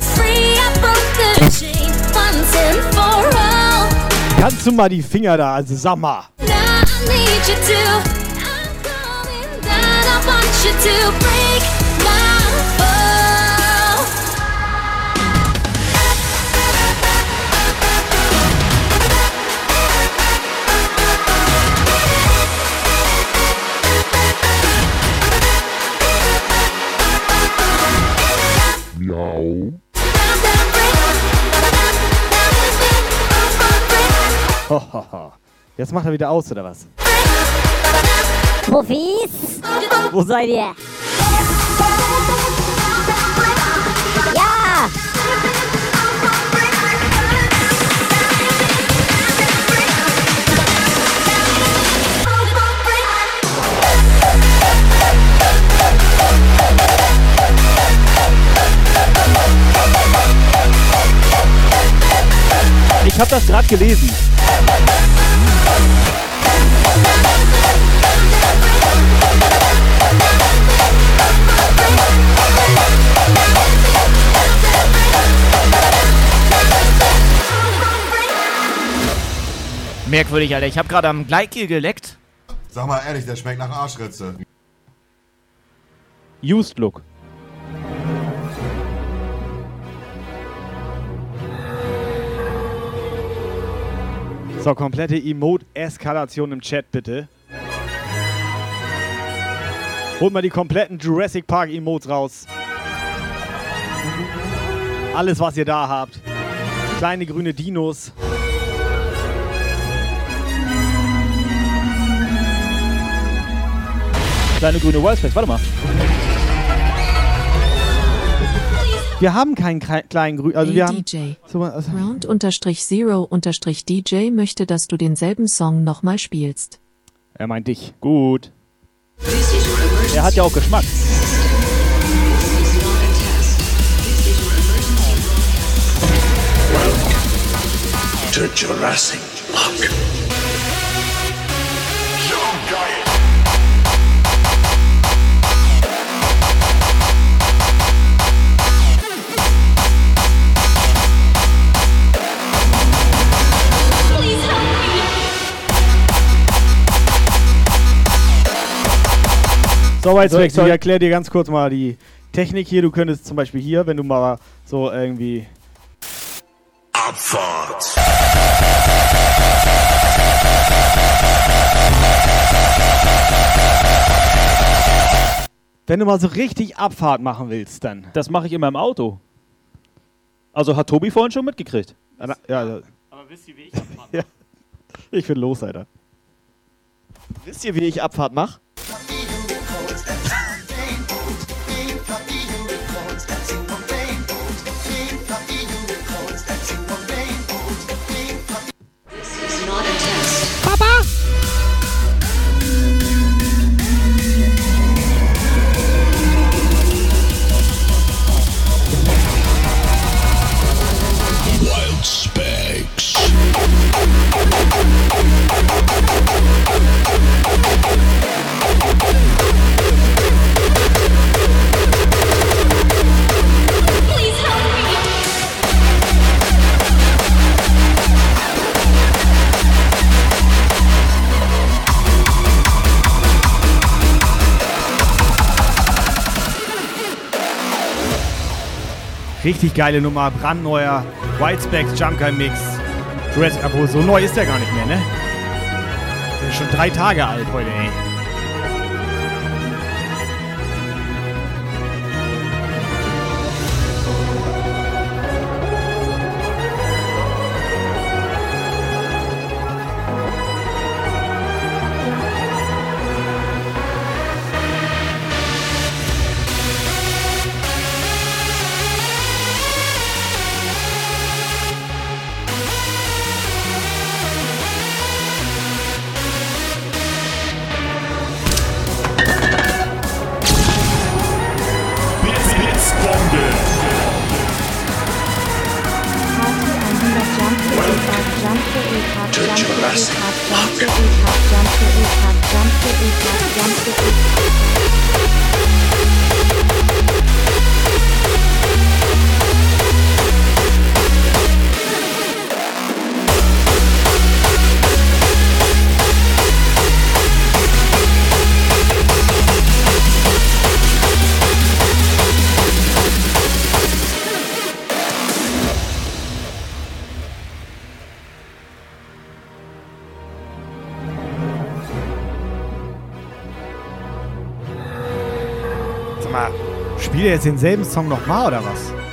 [SPEAKER 12] Kannst du mal die Finger da, also sag mal.
[SPEAKER 8] Now I need you to. I'm coming down. I want you to break
[SPEAKER 5] Miau.
[SPEAKER 12] Hohoho. Jetzt macht er wieder aus, oder was?
[SPEAKER 28] Profis? Wo seid ihr? Ja!
[SPEAKER 12] Ich hab das gerade gelesen.
[SPEAKER 2] Merkwürdig, Alter. Ich habe gerade am Gleitgel geleckt.
[SPEAKER 29] Sag mal ehrlich, der schmeckt nach Arschritze.
[SPEAKER 12] Used Look. So, komplette Emote-Eskalation im Chat bitte. Holt mal die kompletten Jurassic Park Emotes raus. Alles, was ihr da habt. Kleine grüne Dinos.
[SPEAKER 11] Kleine grüne Wildspecs, warte mal.
[SPEAKER 12] Wir haben keinen kle- kleinen Grün. Also
[SPEAKER 3] hey
[SPEAKER 12] wir haben.
[SPEAKER 3] DJ.
[SPEAKER 12] So, also,
[SPEAKER 3] Round-Zero-DJ möchte, dass du denselben Song nochmal spielst.
[SPEAKER 12] er meint dich.
[SPEAKER 11] Gut. Er hat ja auch Geschmack.
[SPEAKER 17] To Jurassic Park.
[SPEAKER 12] So, jetzt
[SPEAKER 11] soll-
[SPEAKER 12] Ich erkläre dir ganz kurz mal die Technik hier. Du könntest zum Beispiel hier, wenn du mal so irgendwie.
[SPEAKER 17] Abfahrt.
[SPEAKER 12] Wenn du mal so richtig Abfahrt machen willst, dann.
[SPEAKER 11] Das mache ich immer im Auto. Also hat Tobi vorhin schon mitgekriegt.
[SPEAKER 12] Ja, ja.
[SPEAKER 2] Aber wisst ihr, wie ich Abfahrt
[SPEAKER 12] Ja. Ich bin los, Alter.
[SPEAKER 2] Wisst ihr, wie ich Abfahrt mache?
[SPEAKER 12] Richtig geile Nummer, brandneuer Whitespecks Junker Mix. Jurassic, obwohl so neu ist der gar nicht mehr, ne? Der ist schon drei Tage alt heute, ey. Jetzt denselben Song nochmal oder was?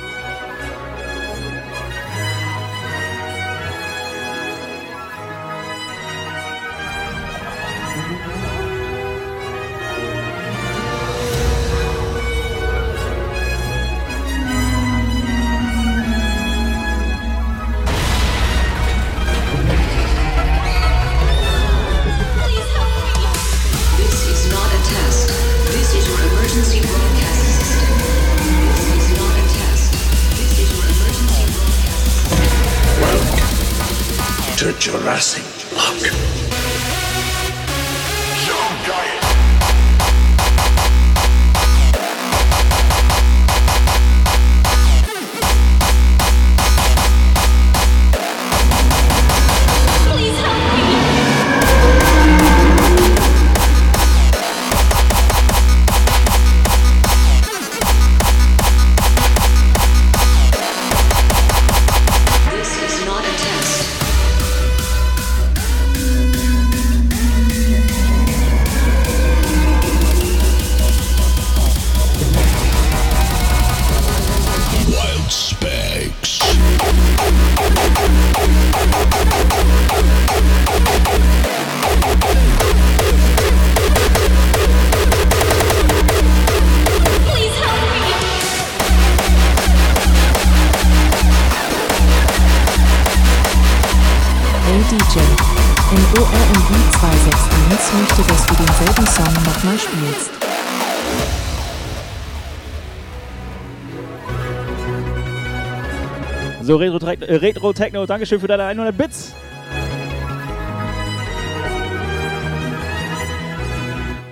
[SPEAKER 11] Äh, Retro Techno, Dankeschön für deine 100 Bits.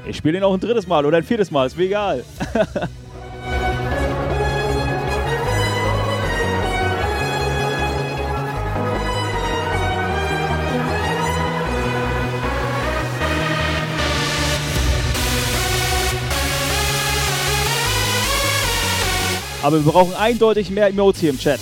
[SPEAKER 11] Ich spiele den auch ein drittes Mal oder ein viertes Mal, ist mir egal. Aber wir brauchen eindeutig mehr hier im Chat.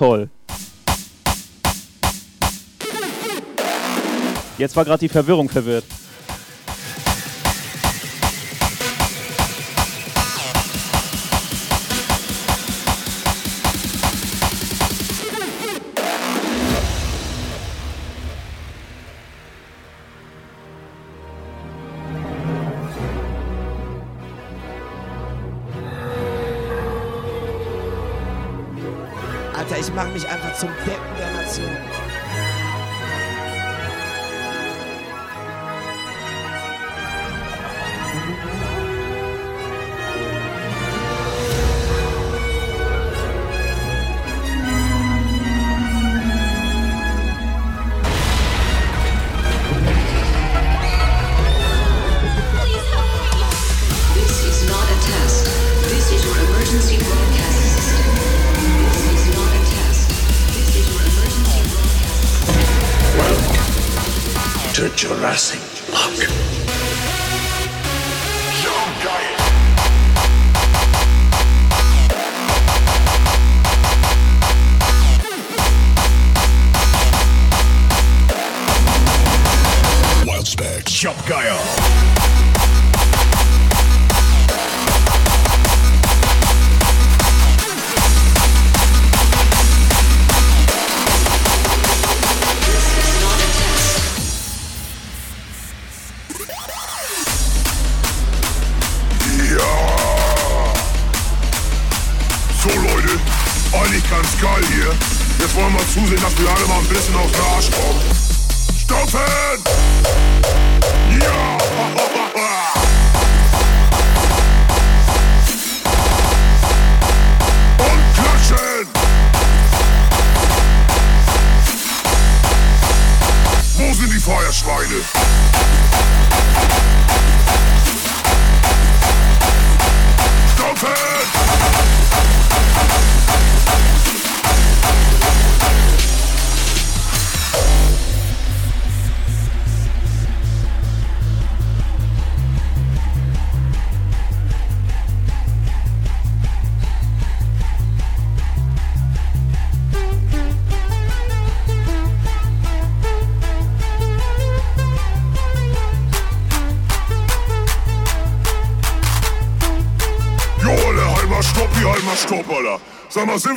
[SPEAKER 11] Toll. Jetzt war gerade die Verwirrung verwirrt.
[SPEAKER 30] Jurassic Park.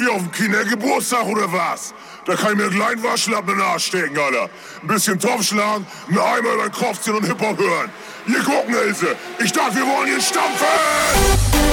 [SPEAKER 30] Wir auf dem Kindergeburtstag oder was? Da kann ich mir einen kleinen Waschlappen in den Arsch stecken, Alter. Ein bisschen Topf schlagen, einen Eimer über den Kopf ziehen und Hip-Hop hören. Hier gucken, Ilse. Ich dachte, wir wollen hier stampfen!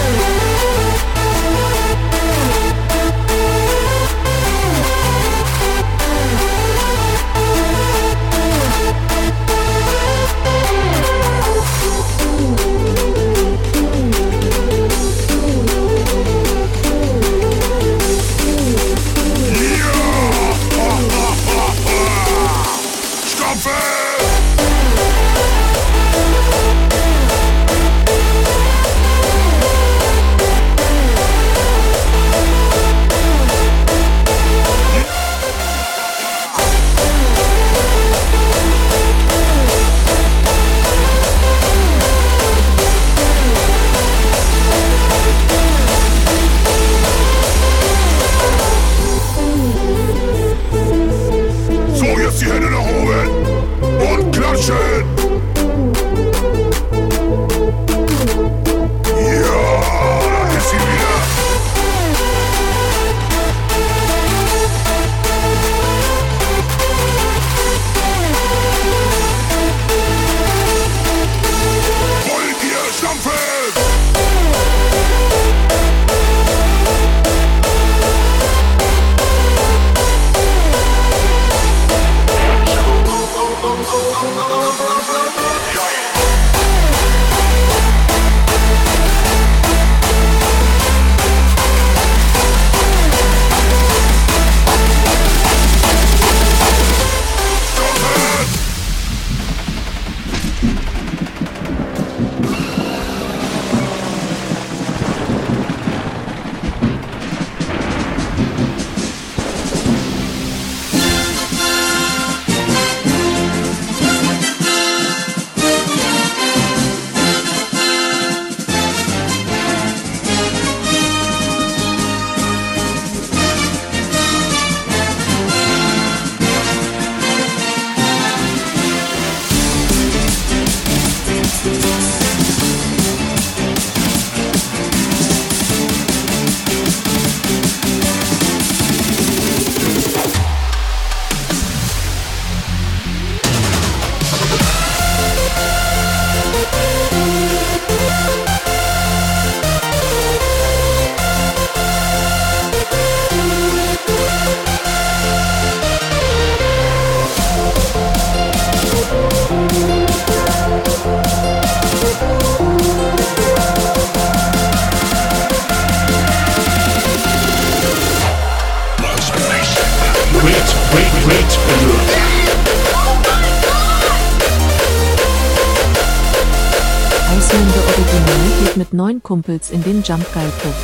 [SPEAKER 3] Kumpels in den Jump Guy Puff.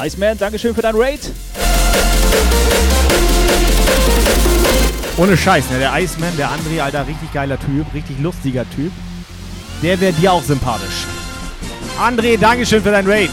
[SPEAKER 11] Iceman, Dankeschön für dein Raid.
[SPEAKER 12] Ohne Scheiß, ne? Der Iceman, der André, alter, richtig geiler Typ, richtig lustiger Typ. Der wäre dir auch sympathisch. André, Dankeschön für dein Raid.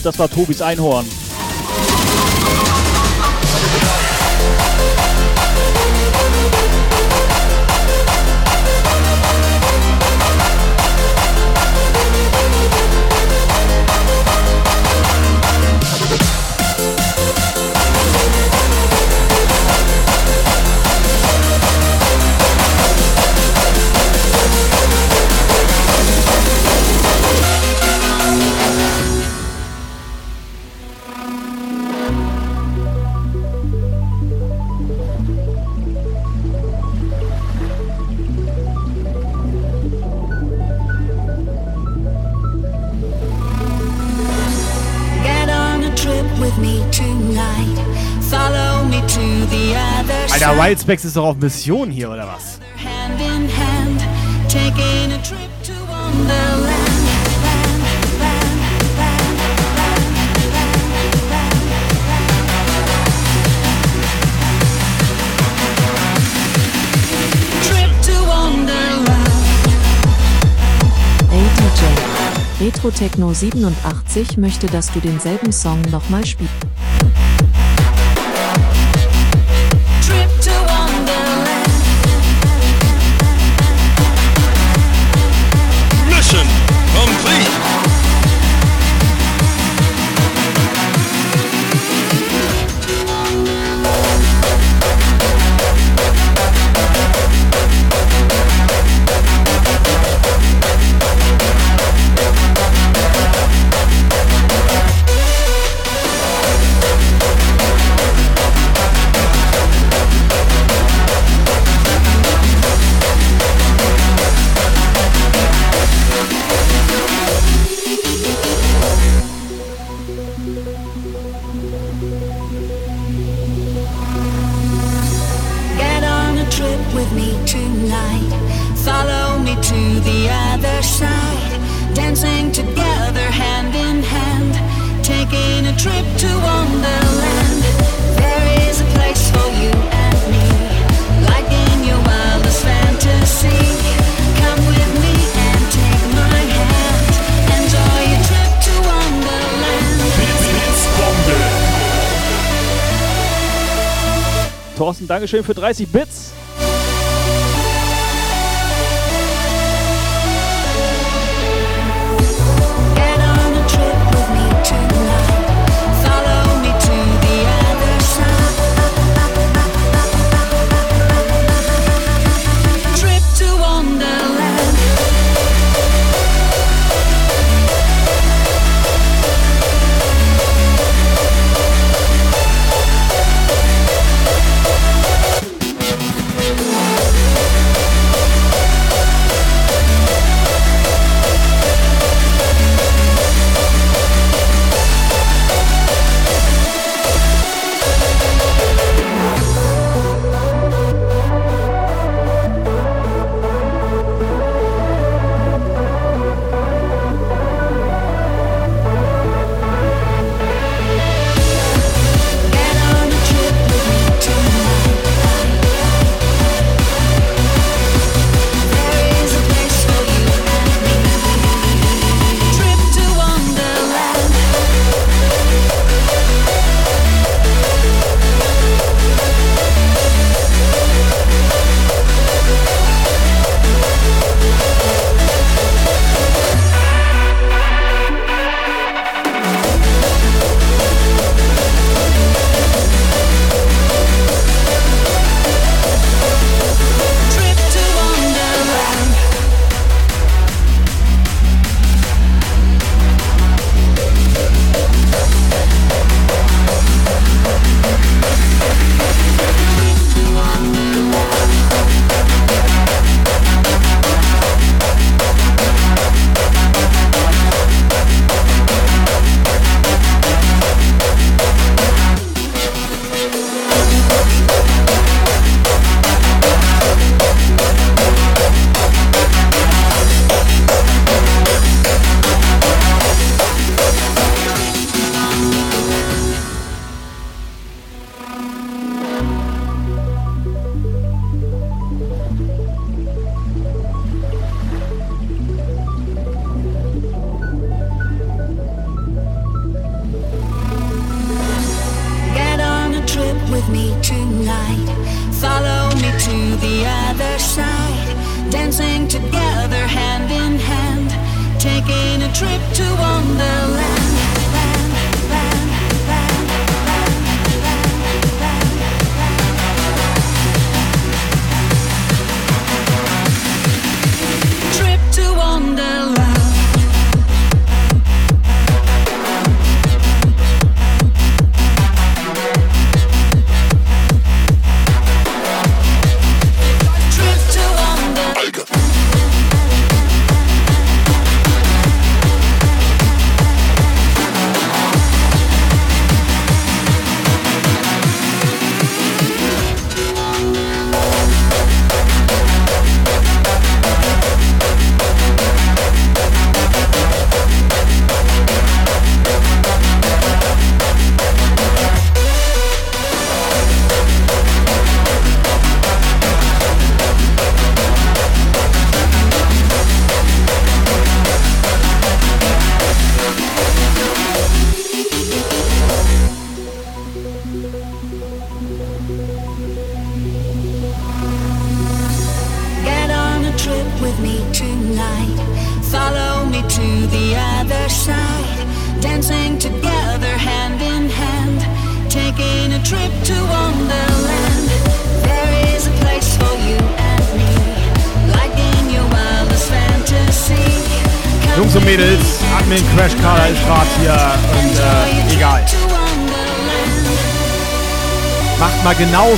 [SPEAKER 11] Glaube, das war Tobis Einhorn.
[SPEAKER 12] Wildspecs ist doch auf Mission hier, oder was?
[SPEAKER 20] Hand in hand, taking a trip to Wonderland. Trip to Wonderland.
[SPEAKER 3] Hey DJ. Retro Techno 87 möchte, dass du denselben Song nochmal spielst.
[SPEAKER 20] Dankeschön für 30 Bits.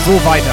[SPEAKER 12] Mal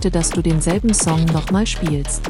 [SPEAKER 10] möchte, dass du denselben Song nochmal spielst.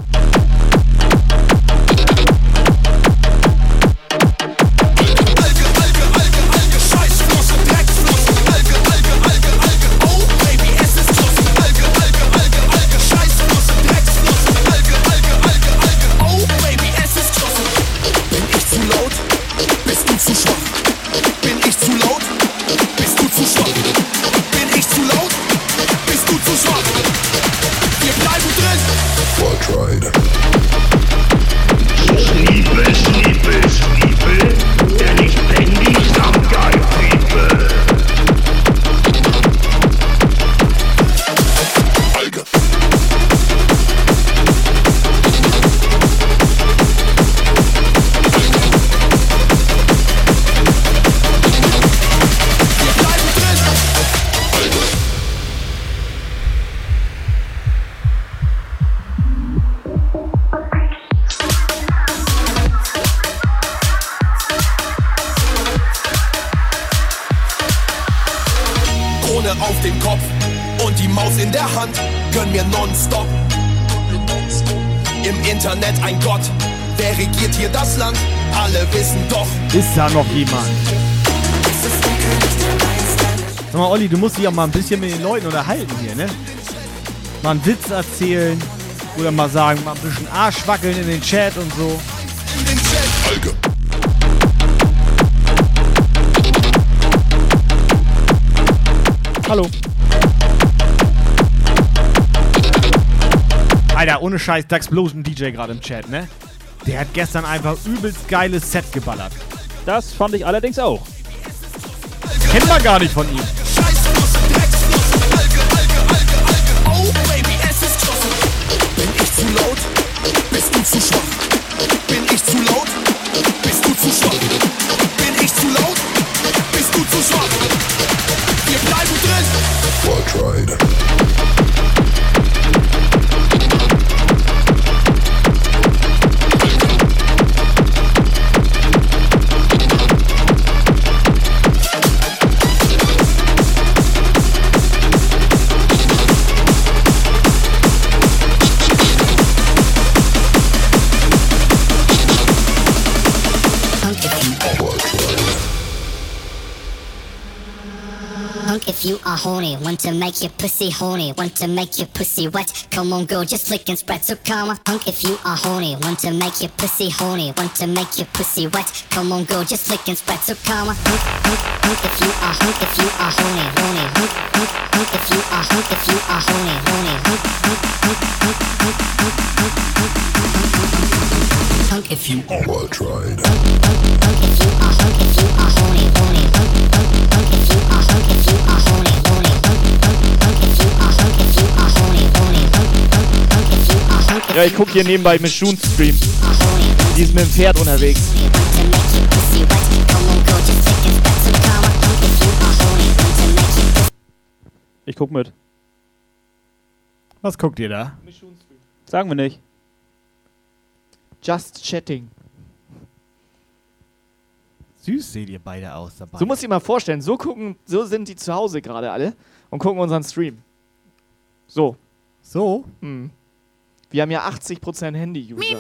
[SPEAKER 12] Mal ein bisschen mit den Leuten unterhalten hier, ne? Mal einen Witz erzählen oder mal sagen, mal ein bisschen Arsch wackeln in den Chat und so. Hallo. Alter, ohne Scheiß, Dax bloß ein DJ gerade im Chat, ne? Der hat gestern einfach übelst geiles Set geballert.
[SPEAKER 11] Das fand ich allerdings auch.
[SPEAKER 12] Kennt man gar nicht von ihm.
[SPEAKER 31] Are horny, want to make your pussy horny, want to make your pussy wet. Come on, girl, just lick and spread. So come on, punk if you are horny, want to make your pussy horny, want to make your pussy wet. Come on, girl, just lick and spread. So come on, punk, punk, punk if you are punk if you are horny, horny, punk, punk, punk if you are punk if you are horny, horny, punk, punk, punk, punk, punk, punk, punk, punk, punk, punk if you are
[SPEAKER 32] Worldride.
[SPEAKER 31] punk if you are punk if you are horny, horny, punk, punk, punk if you are punk if you are horny,
[SPEAKER 2] Ja, ich guck hier nebenbei mit Schuhen Stream. Die ist mit dem Pferd unterwegs.
[SPEAKER 11] Ich guck mit.
[SPEAKER 12] Was guckt ihr da?
[SPEAKER 11] Sagen wir nicht.
[SPEAKER 2] Just chatting.
[SPEAKER 12] Süß seht ihr beide aus dabei.
[SPEAKER 2] So muss ich mal vorstellen. So gucken, so sind die zu Hause gerade alle und gucken unseren Stream. So.
[SPEAKER 12] So?
[SPEAKER 2] Hm. Wir haben ja 80% Handy-User.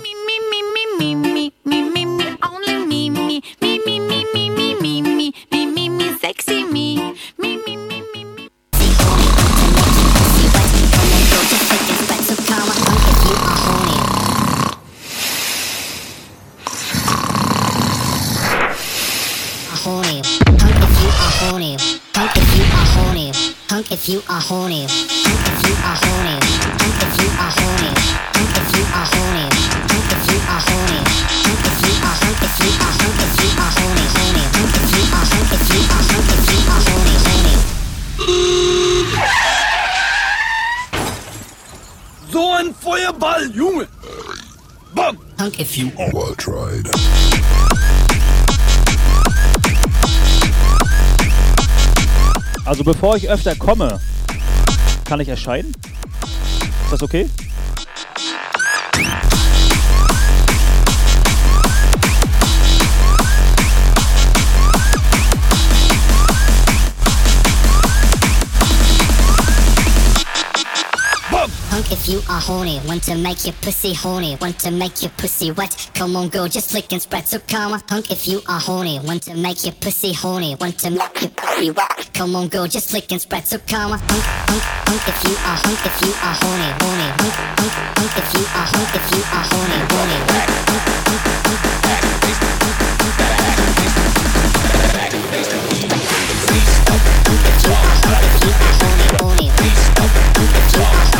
[SPEAKER 31] horny. Punk if you are horny. Punk if you are horny. Punk if you are horny. Punk
[SPEAKER 33] so ein Feuerball, Junge! Bam!
[SPEAKER 31] Punk if you
[SPEAKER 1] are well tried.
[SPEAKER 11] Also bevor ich öfter komme, kann ich erscheinen? Ist das okay?
[SPEAKER 31] If you are horny, want to make your pussy horny, want to make your pussy wet. Come on, girl, just lick and spread. So come on, punk if you are horny, want to make your pussy horny, want to make your pussy wet. Come on, girl, just lick and spread. So come on, punk, punk, punk if you are punk if you are horny, horny, punk, punk, punk if you are punk if you are horny, horny. Punk, punk, punk, punk, punk. Punk, punk if you are are horny, horny. Punk, punk if you are punk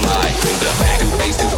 [SPEAKER 17] fly. Bring the back to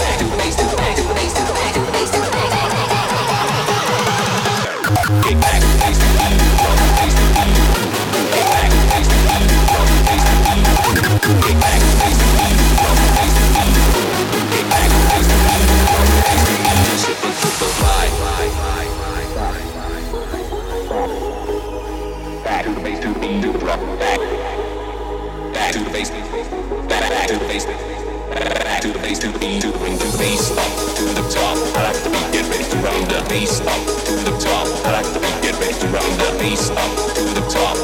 [SPEAKER 17] To the bass, back, to the bass. Back to the bass, to the beat, to bring the bass up to the top. I like the beat, get ready to run the bass up to the top. I like the beat, get ready to run the bass up to the top.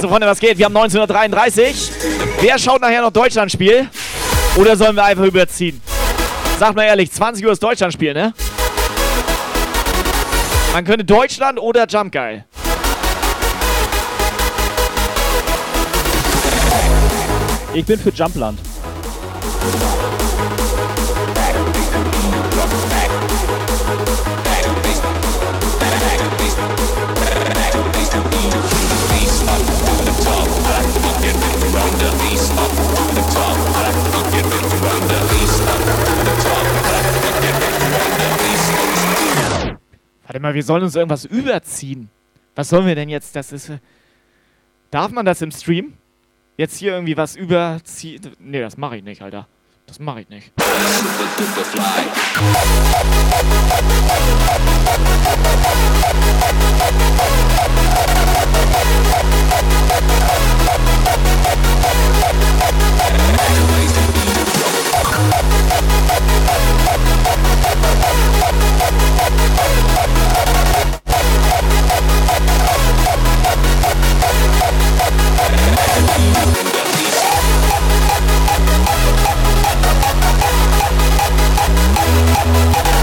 [SPEAKER 2] So, Freunde, was geht? Wir haben 1933. Wer schaut nachher noch Deutschlandspiel? Oder sollen wir einfach überziehen? Sagt mal ehrlich, 20 Uhr ist Deutschlandspiel, ne? Man könnte Deutschland oder Jump Guy.
[SPEAKER 11] Ich bin für Jumpland.
[SPEAKER 2] Warte mal, wir sollen uns irgendwas überziehen. Was sollen wir denn jetzt? Das ist. äh, Darf man das im Stream? jetzt hier irgendwie was überzieht. Nee, das mache ich nicht, Alter. Das mache ich nicht.
[SPEAKER 34] Thank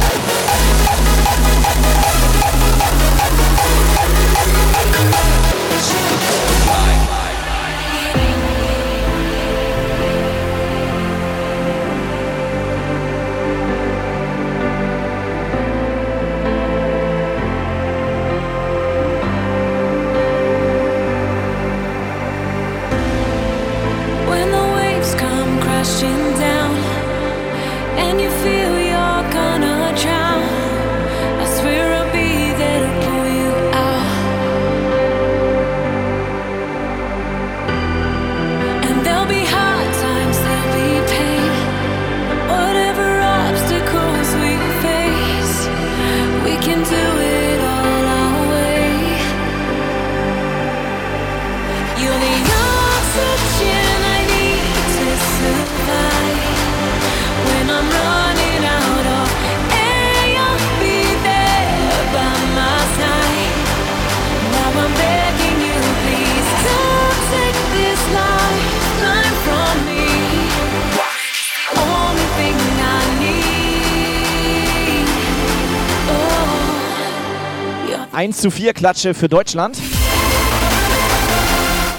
[SPEAKER 34] zu 4 Klatsche für Deutschland.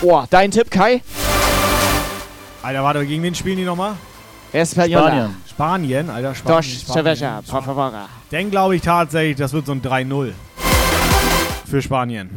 [SPEAKER 34] Oh, dein Tipp, Kai?
[SPEAKER 20] Alter, warte, gegen wen spielen die nochmal? Spanien. Spanien, Alter, Spanien.
[SPEAKER 34] Dos cerveza, por favor.
[SPEAKER 20] Dann glaube ich tatsächlich, das wird so ein 3-0 für Spanien.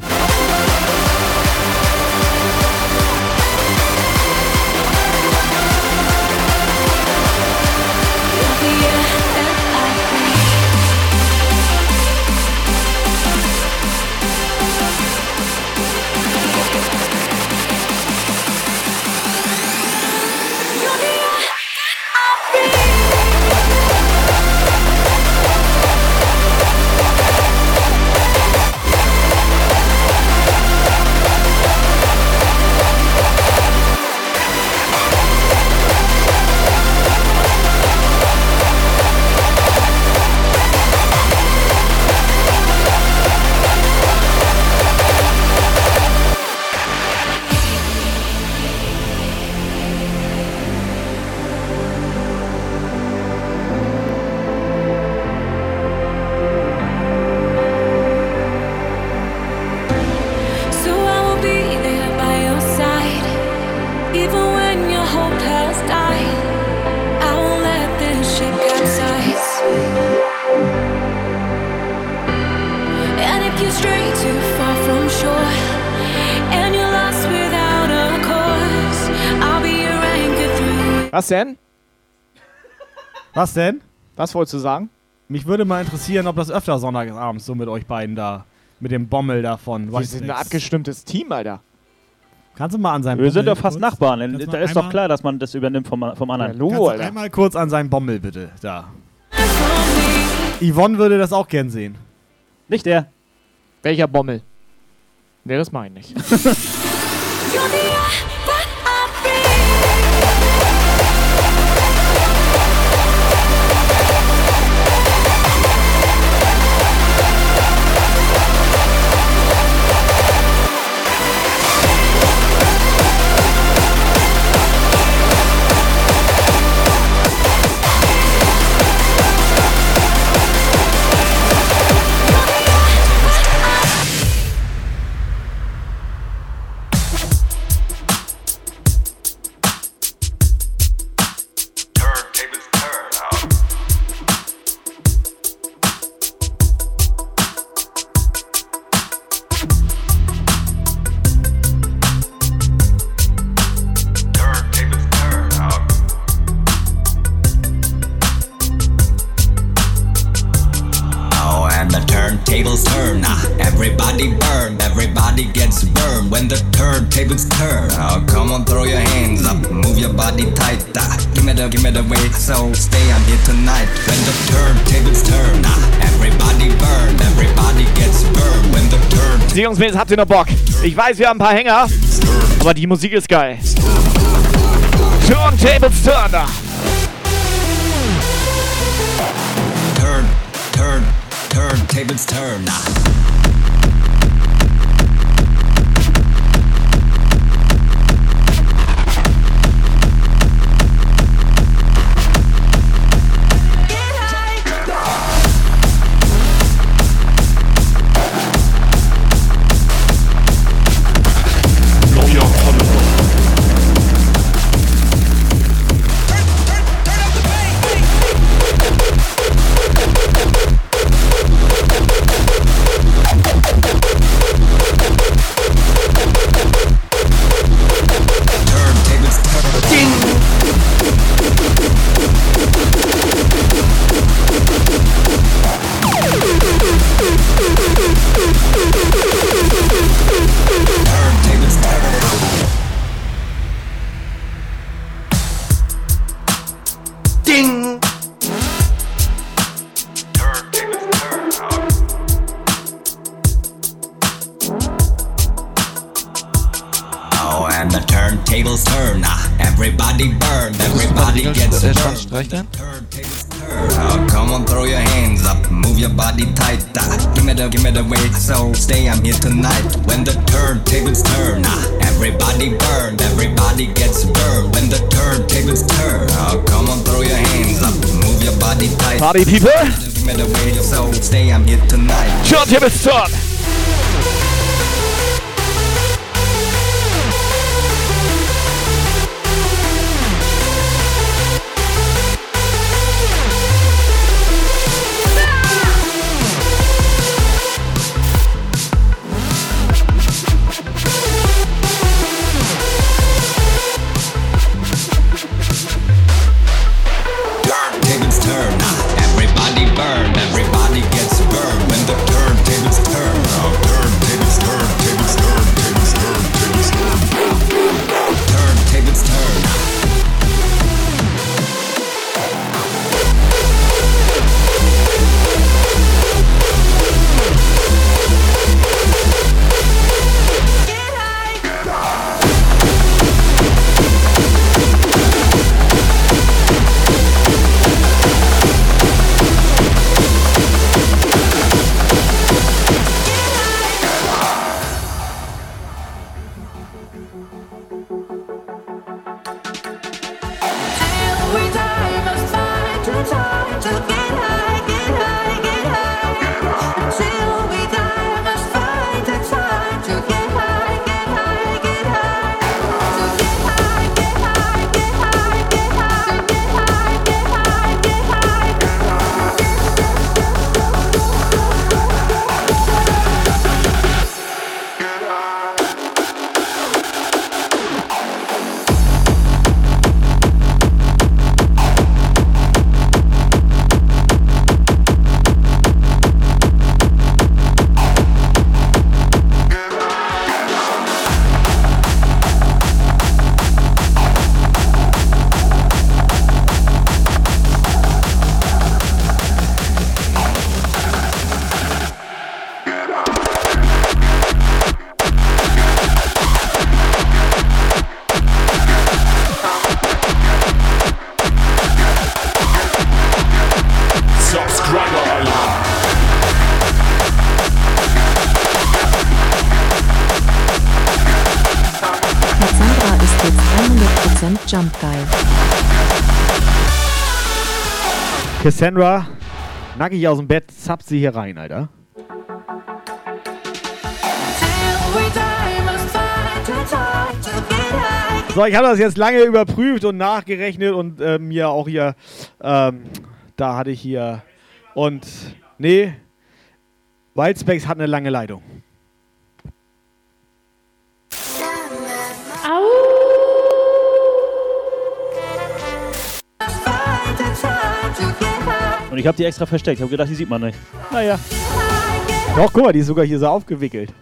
[SPEAKER 34] Was denn?
[SPEAKER 20] Was
[SPEAKER 34] wolltest du sagen?
[SPEAKER 20] Mich würde mal interessieren, ob das öfter sonntagsabends so mit euch beiden da, mit dem Bommel davon.
[SPEAKER 34] Wir sind ein abgestimmtes Team, Alter.
[SPEAKER 20] Kannst du mal an seinem
[SPEAKER 11] Wir sind
[SPEAKER 20] Bommel
[SPEAKER 11] doch fast
[SPEAKER 20] kurz-
[SPEAKER 11] Nachbarn.
[SPEAKER 20] Kannst
[SPEAKER 11] Da ist doch klar, dass man das übernimmt vom, vom anderen.
[SPEAKER 34] Logo,
[SPEAKER 20] Kannst du
[SPEAKER 34] Alter.
[SPEAKER 20] einmal kurz an seinem Bommel bitte, da. Yvonne würde das auch gern sehen.
[SPEAKER 11] Nicht der.
[SPEAKER 34] Welcher Bommel? Der ist mein nicht. habt ihr noch Bock? Ich weiß, wir haben ein paar Hänger, aber die Musik ist geil. Turntables Turner.
[SPEAKER 3] Cassandra,
[SPEAKER 12] nackig aus dem Bett, zappt sie hier rein, Alter. So, ich habe das jetzt lange überprüft und nachgerechnet und äh, mir auch hier, ähm, da hatte ich hier, und nee, Wildspecs hat eine lange Leitung.
[SPEAKER 11] Und ich habe die extra versteckt. Ich habe gedacht, die sieht man nicht. Naja.
[SPEAKER 12] Doch, guck mal, die ist sogar hier so aufgewickelt.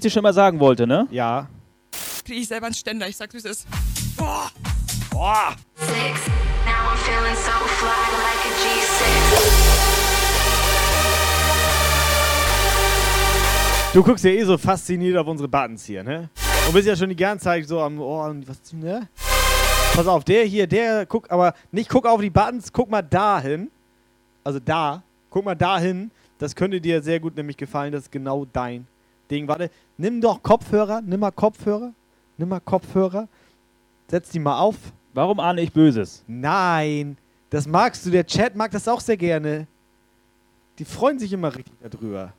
[SPEAKER 11] Ich dir schon mal sagen wollte, ne?
[SPEAKER 12] Ja.
[SPEAKER 35] Kriege ich selber einen Ständer, ich sag's wie es ist. Boah!
[SPEAKER 12] Boah!
[SPEAKER 36] Six. Now I'm feeling so fly like a G6.
[SPEAKER 12] Du guckst ja eh so fasziniert auf unsere Buttons hier, ne? Und bist ja schon die ganze Zeit so am Ohr und was, ne? Pass auf, der hier, der, guck, aber nicht guck auf die Buttons, guck mal dahin. Also da, guck mal dahin. Das könnte dir sehr gut nämlich gefallen, das ist genau dein Ding. Warte, nimm doch Kopfhörer, nimm mal Kopfhörer, nimm mal Kopfhörer. Setz die mal auf.
[SPEAKER 11] Warum ahne ich Böses?
[SPEAKER 12] Nein, das magst du, der Chat mag das auch sehr gerne. Die freuen sich immer richtig darüber.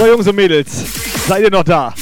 [SPEAKER 12] So, Jungs und Mädels, seid ihr noch da?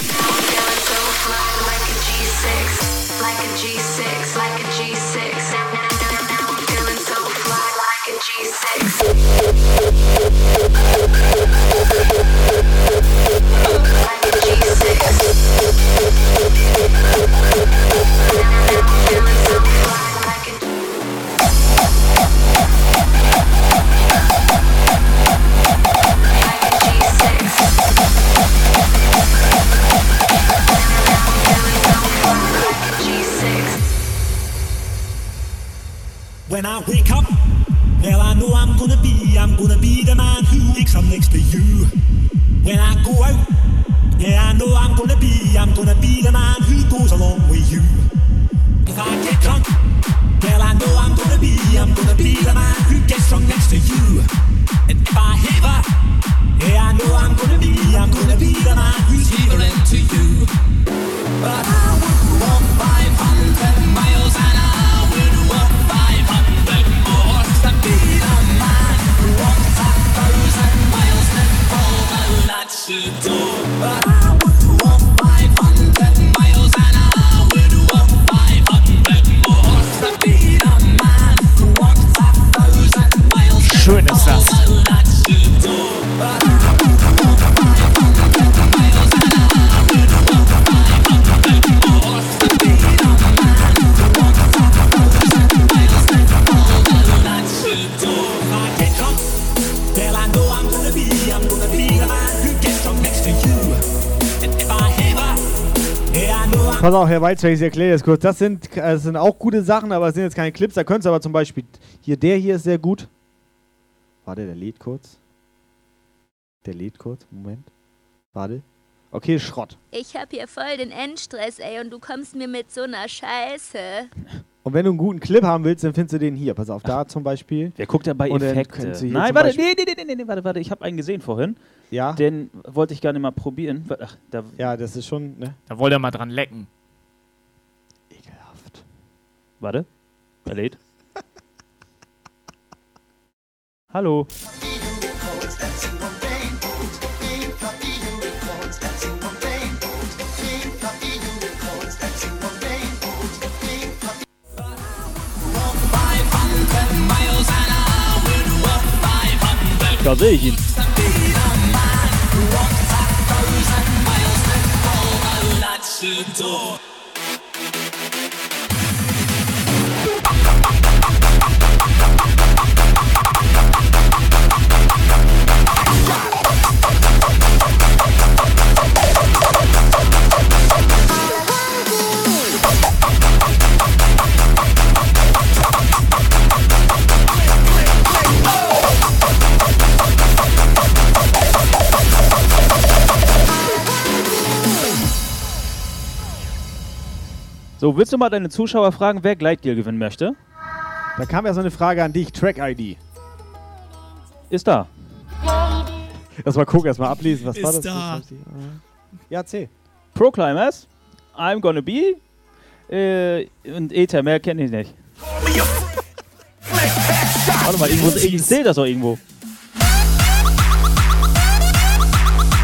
[SPEAKER 37] When I wake up, well, I know I'm gonna be, I'm gonna be the man who wakes up next to you. When I go out, yeah, I know I'm gonna be, I'm gonna be the man who goes along with you. If I get drunk, well, I know I'm gonna be, I'm gonna be the man who gets drunk next to you. And if I heaver, yeah, I know I'm gonna be, I'm gonna be the man who's heavering to you. But I would walk 500 miles and I lads to do.
[SPEAKER 12] Pass auf, Herr Weizweig, ich erkläre das kurz. Das sind, äh, das sind auch gute Sachen, aber es sind jetzt keine Clips. Da könntest du aber zum Beispiel, hier, der hier ist sehr gut. Warte, der lädt kurz. Der lädt kurz, Moment. Warte. Okay, Schrott.
[SPEAKER 38] Ich hab hier voll den Endstress, ey, und du kommst mir mit so einer Scheiße.
[SPEAKER 12] Und wenn du einen guten Clip haben willst, dann findest du den hier. Pass auf, da zum Beispiel.
[SPEAKER 11] Wer guckt ja bei Effekte? Nein, warte, nee, nee, nee, nee, nee, warte, warte, ich habe einen gesehen vorhin.
[SPEAKER 12] Ja?
[SPEAKER 11] Den wollte ich gerne mal probieren. Ach, da,
[SPEAKER 12] Ja, das ist schon, ne?
[SPEAKER 2] Da wollt ihr mal dran lecken.
[SPEAKER 11] Warte, er lädt. Hallo. Da sehe ich ihn. The door. So, willst du mal deine Zuschauer fragen, wer Gleitgel gewinnen möchte?
[SPEAKER 12] Da kam ja so eine Frage an dich, Track-ID.
[SPEAKER 11] Ist da.
[SPEAKER 12] Erstmal gucken, erstmal ablesen, was war
[SPEAKER 11] Ist
[SPEAKER 12] das?
[SPEAKER 11] da.
[SPEAKER 12] Ja, C.
[SPEAKER 11] Pro Climbers, I'm Gonna Be äh, und Ether, mehr kenne ich nicht. Warte mal, irgendwo, ich sehe das doch irgendwo.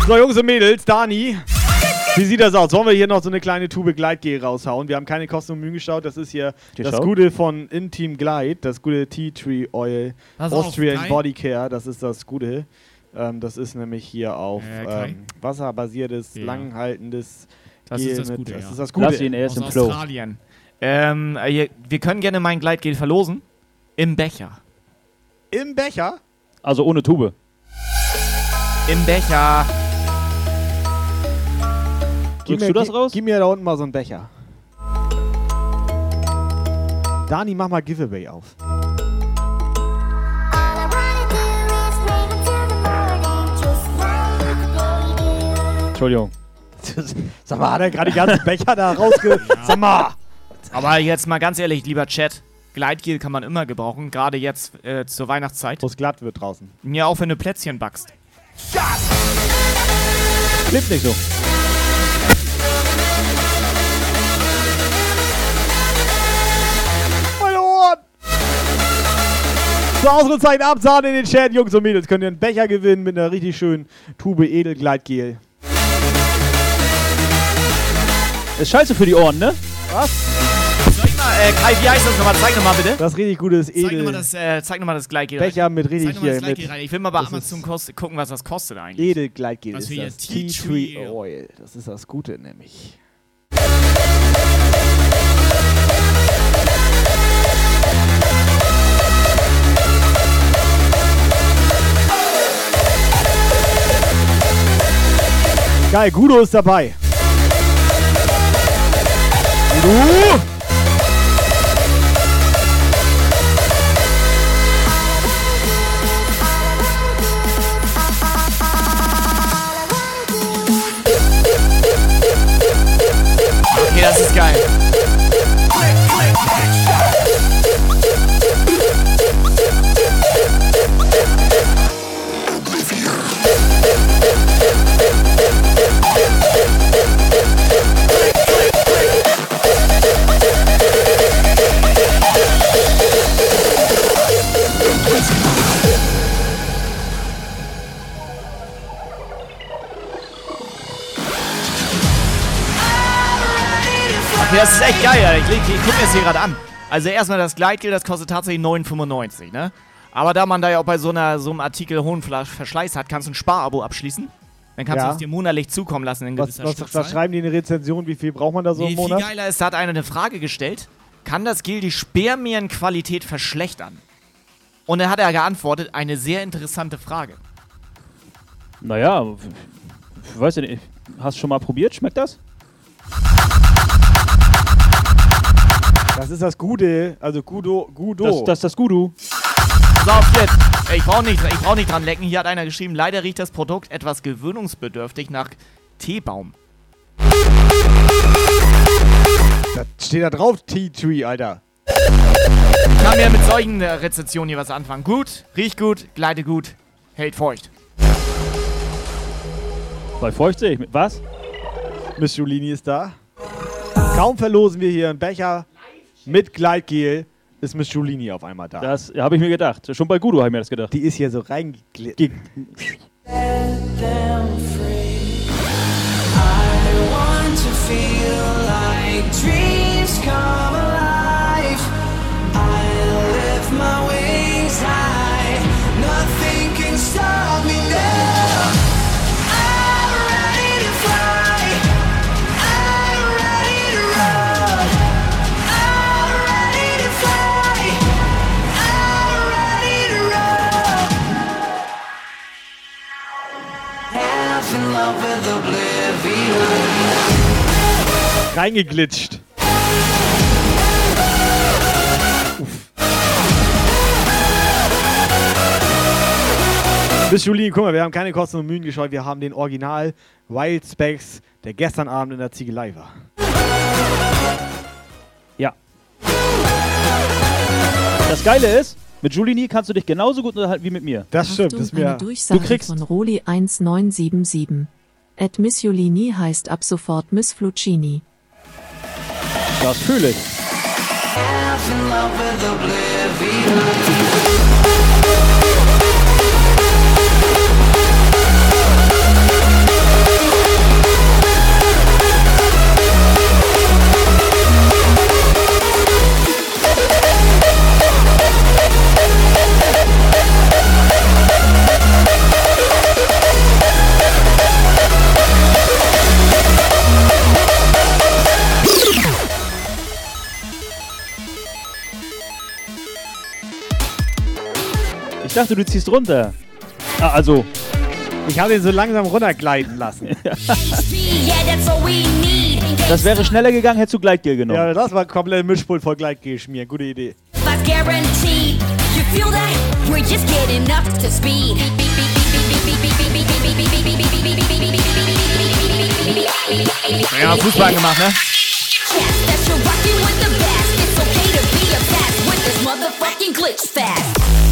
[SPEAKER 12] So, Jungs und Mädels, Dani. Wie sieht das aus? Wollen wir hier noch so eine kleine Tube Gleitgel raushauen? Wir haben keine Kosten und Mühen geschaut. Das ist hier das
[SPEAKER 11] Geschaut?
[SPEAKER 12] Gute von Intim Glide, das gute Tea Tree Oil
[SPEAKER 2] Pass auf,
[SPEAKER 12] Austrian
[SPEAKER 2] Kai.
[SPEAKER 12] Body Care. Das ist das Gute. Ähm, das ist nämlich hier auf
[SPEAKER 2] Äh, Kai.
[SPEAKER 12] ähm, wasserbasiertes,
[SPEAKER 2] Ja.
[SPEAKER 12] langhaltendes
[SPEAKER 2] Das
[SPEAKER 12] Gel
[SPEAKER 2] ist das
[SPEAKER 12] mit-
[SPEAKER 2] Gute,
[SPEAKER 12] Das
[SPEAKER 2] ja.
[SPEAKER 12] ist das Gute.
[SPEAKER 11] Lass ihn, er ist
[SPEAKER 2] Aus
[SPEAKER 11] im Flow.
[SPEAKER 2] Australien. Ähm, äh, wir können gerne mein Gleitgel verlosen. Im Becher.
[SPEAKER 12] Im Becher?
[SPEAKER 11] Also ohne Tube.
[SPEAKER 2] Im Becher.
[SPEAKER 12] Gib
[SPEAKER 11] Drückst
[SPEAKER 12] mir,
[SPEAKER 11] du das raus?
[SPEAKER 12] Gib mir da unten mal so einen Becher. Dani, mach mal Giveaway auf.
[SPEAKER 11] Entschuldigung.
[SPEAKER 12] Sag mal, hat er gerade die ganzen Becher da rausge... Sag mal!
[SPEAKER 2] Aber jetzt mal ganz ehrlich, lieber Chat. Gleitgel kann man immer gebrauchen, gerade jetzt äh, zur Weihnachtszeit.
[SPEAKER 12] Wo es glatt wird draußen.
[SPEAKER 2] Ja, auch wenn du Plätzchen backst.
[SPEAKER 11] Klebt nicht so.
[SPEAKER 12] So, Ausrufezeichen absahen in den Chat, Jungs und Mädels. Könnt ihr einen Becher gewinnen mit einer richtig schönen Tube Edelgleitgel.
[SPEAKER 11] Ist scheiße für die Ohren, ne?
[SPEAKER 12] Was?
[SPEAKER 2] Soll ich mal, äh, Kai, wie heißt das nochmal? Zeig nochmal bitte.
[SPEAKER 12] Das ist richtig gutes
[SPEAKER 2] Zeig
[SPEAKER 12] Edel...
[SPEAKER 2] nochmal das, äh, zeig noch mal das Gleitgel
[SPEAKER 12] Becher
[SPEAKER 2] rein.
[SPEAKER 12] mit richtig
[SPEAKER 2] Zeig noch mal das
[SPEAKER 12] hier mit-
[SPEAKER 2] rein. Ich will mal bei Amazon kost gucken, was das kostet eigentlich.
[SPEAKER 12] Edelgleitgel ist das.
[SPEAKER 2] Tea
[SPEAKER 12] Tree Oil. Das ist das Gute nämlich. Geil, Gudo ist dabei. Gudo!
[SPEAKER 2] Das ist echt geil, Alter. Ich, ich, ich guck mir das hier gerade an. Also erstmal das Gleitgel, das kostet tatsächlich 9,95, ne? Aber da man da ja auch bei so, einer, so einem Artikel hohen Verschleiß hat, kannst du ein Sparabo abschließen. Dann kannst
[SPEAKER 12] Ja.
[SPEAKER 2] du es dir monatlich zukommen lassen in
[SPEAKER 12] Was,
[SPEAKER 2] gewisser
[SPEAKER 12] was,
[SPEAKER 2] Stückzahl.
[SPEAKER 12] was schreiben die in der Rezension? Wie viel braucht man da so
[SPEAKER 2] Nee,
[SPEAKER 12] im
[SPEAKER 2] viel
[SPEAKER 12] Monat?
[SPEAKER 2] geiler ist, da hat einer eine Frage gestellt. Kann das Gel die Spermienqualität verschlechtern? Und dann hat er geantwortet, eine sehr interessante Frage.
[SPEAKER 11] Naja, ich weiß ja nicht. Hast du schon mal probiert? Schmeckt das?
[SPEAKER 12] Das ist das Gute. Also Gudo. Gudo.
[SPEAKER 11] Das, das ist das Gudu.
[SPEAKER 2] Pass auf jetzt. Ich brauche nicht, ich brauch nicht dran lecken. Hier hat einer geschrieben, leider riecht das Produkt etwas gewöhnungsbedürftig nach Teebaum.
[SPEAKER 12] Da steht da drauf Tea Tree, Alter.
[SPEAKER 2] Ich kann mir mit solchen äh, Rezensionen hier was anfangen. Gut, riecht gut, gleitet gut, hält feucht.
[SPEAKER 11] Bei feucht sehe ich. mit- Was?
[SPEAKER 12] Miss Julini ist da. Kaum verlosen wir hier einen Becher mit Gleitgel, ist Miss Julini auf einmal da.
[SPEAKER 11] Das habe ich mir gedacht. Schon bei Gudu habe ich mir das gedacht.
[SPEAKER 12] Die ist hier so reingeglitten.
[SPEAKER 8] My wings high. Nothing can stop me now.
[SPEAKER 12] Reingeglitscht. Miss Julini, guck mal, wir haben keine Kosten und Mühen gescheut. Wir haben den Original Wild Specs, der gestern Abend in der Ziegelei war.
[SPEAKER 11] Ja. Das Geile ist, mit Julini kannst du dich genauso gut unterhalten wie mit mir.
[SPEAKER 12] Das
[SPEAKER 3] Achtung, eine Durchsage
[SPEAKER 11] Du kriegst
[SPEAKER 3] von Roli 1977. Ed Miss Julini heißt ab sofort Miss Fluccini.
[SPEAKER 11] Das fühle ich. Ich dachte, du ziehst runter. Ah, also.
[SPEAKER 12] Ich habe ihn so langsam runtergleiten lassen.
[SPEAKER 11] Das wäre schneller gegangen, hättest du Gleitgel genommen.
[SPEAKER 12] Ja, das war komplett Mischpult voll Gleitgel schmieren. Gute Idee.
[SPEAKER 2] Ja, Fußball gemacht, ne?
[SPEAKER 8] That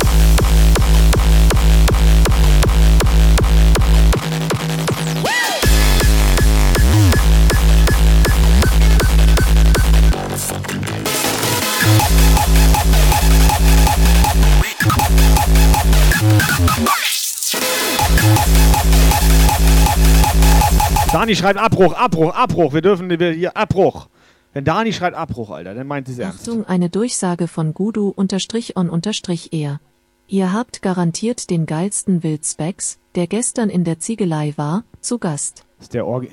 [SPEAKER 12] Dani schreibt Abbruch, Abbruch, Abbruch. Wir dürfen wir hier Abbruch. Wenn Dani schreibt Abbruch, Alter, dann meint sie es ernst.
[SPEAKER 3] Achtung, eine Durchsage von Gudu unterstrich on unterstrich er. Ihr habt garantiert den geilsten Wildspecs, der gestern in der Ziegelei war, zu Gast.
[SPEAKER 12] Ist der, Orgi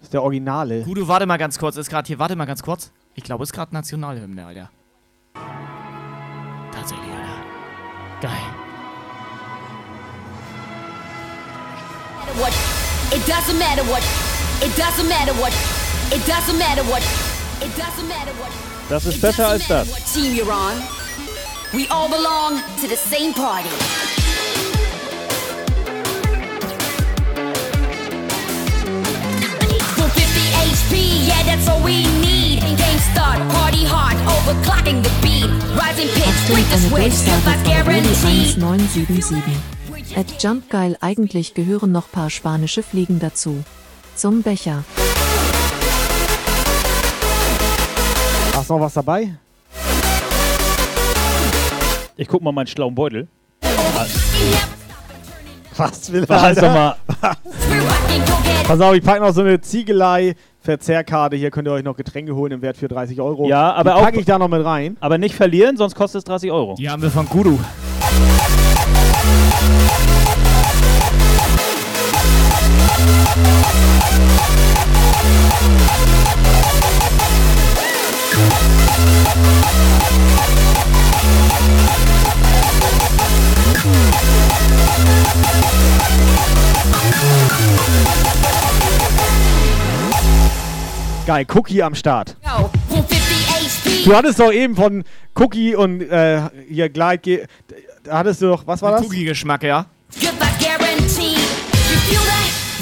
[SPEAKER 12] ist der Originale.
[SPEAKER 2] Gudu, warte mal ganz kurz. Ist gerade hier, warte mal ganz kurz. Ich glaube, ist gerade Nationalhymne, Alter. Tatsächlich, Alter. Geil.
[SPEAKER 8] What? It doesn't matter what. It doesn't matter what. It doesn't matter what. It doesn't matter what.
[SPEAKER 11] Das ist besser als das.
[SPEAKER 8] Team you're on. We all belong to the same party. For 50 HP, yeah, that's all we need. Game start, party hard, overclocking the beat. Rising pitch, break the switch,
[SPEAKER 3] guaranteed.
[SPEAKER 8] guarantee.
[SPEAKER 3] At Jump Geil eigentlich gehören noch paar spanische Fliegen dazu. Zum Becher.
[SPEAKER 12] Hast du noch was dabei?
[SPEAKER 11] Ich guck mal meinen schlauen Beutel.
[SPEAKER 12] Was will
[SPEAKER 11] Was, sag mal.
[SPEAKER 12] Pass auf, ich packe noch so eine Ziegelei-Verzehrkarte. Hier könnt ihr euch noch Getränke holen im Wert für 30 Euro.
[SPEAKER 11] Ja, aber
[SPEAKER 12] Die
[SPEAKER 11] auch-
[SPEAKER 12] packe ich da noch mit rein.
[SPEAKER 11] Aber nicht verlieren, sonst kostet es 30 Euro.
[SPEAKER 2] Die haben wir von Guru.
[SPEAKER 12] Geil, Cookie am Start. Du hattest doch eben von Cookie und äh, hier Gleit. Da hattest du doch, was war das?
[SPEAKER 2] Cookie-Geschmack, ja.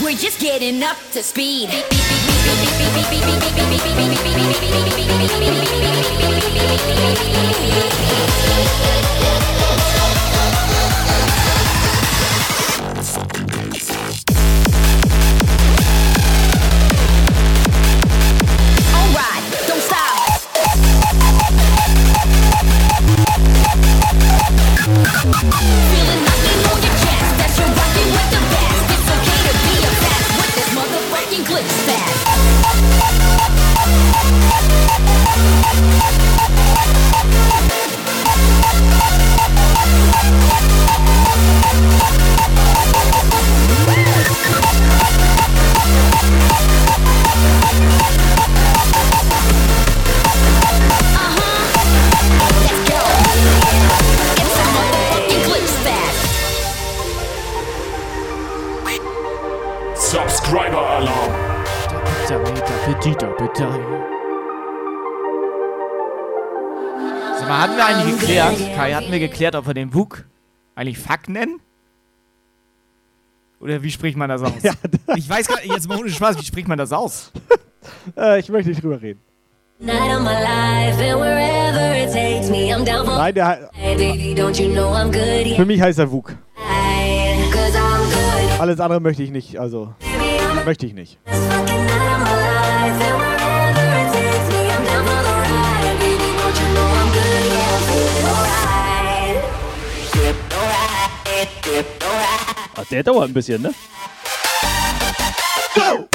[SPEAKER 8] We're just getting up to speed. It's okay to be a fast with this motherfucking glitch fast.
[SPEAKER 17] Subscriber Alarm.
[SPEAKER 2] Sag mal, hatten wir eigentlich geklärt, Kai, hatten wir geklärt, ob wir den Wug eigentlich Fuck nennen? Oder wie spricht man das aus? ich weiß gar nicht, jetzt mal ohne Spaß, wie spricht man das aus?
[SPEAKER 12] äh, ich möchte nicht drüber reden. Nein, der,
[SPEAKER 8] Hey, baby, don't you know I'm good? Yeah,
[SPEAKER 12] für mich heißt er Wug.
[SPEAKER 8] cause I'm good.
[SPEAKER 12] Alles andere möchte ich nicht, also. Möchte ich nicht.
[SPEAKER 8] Night of my life, and wherever it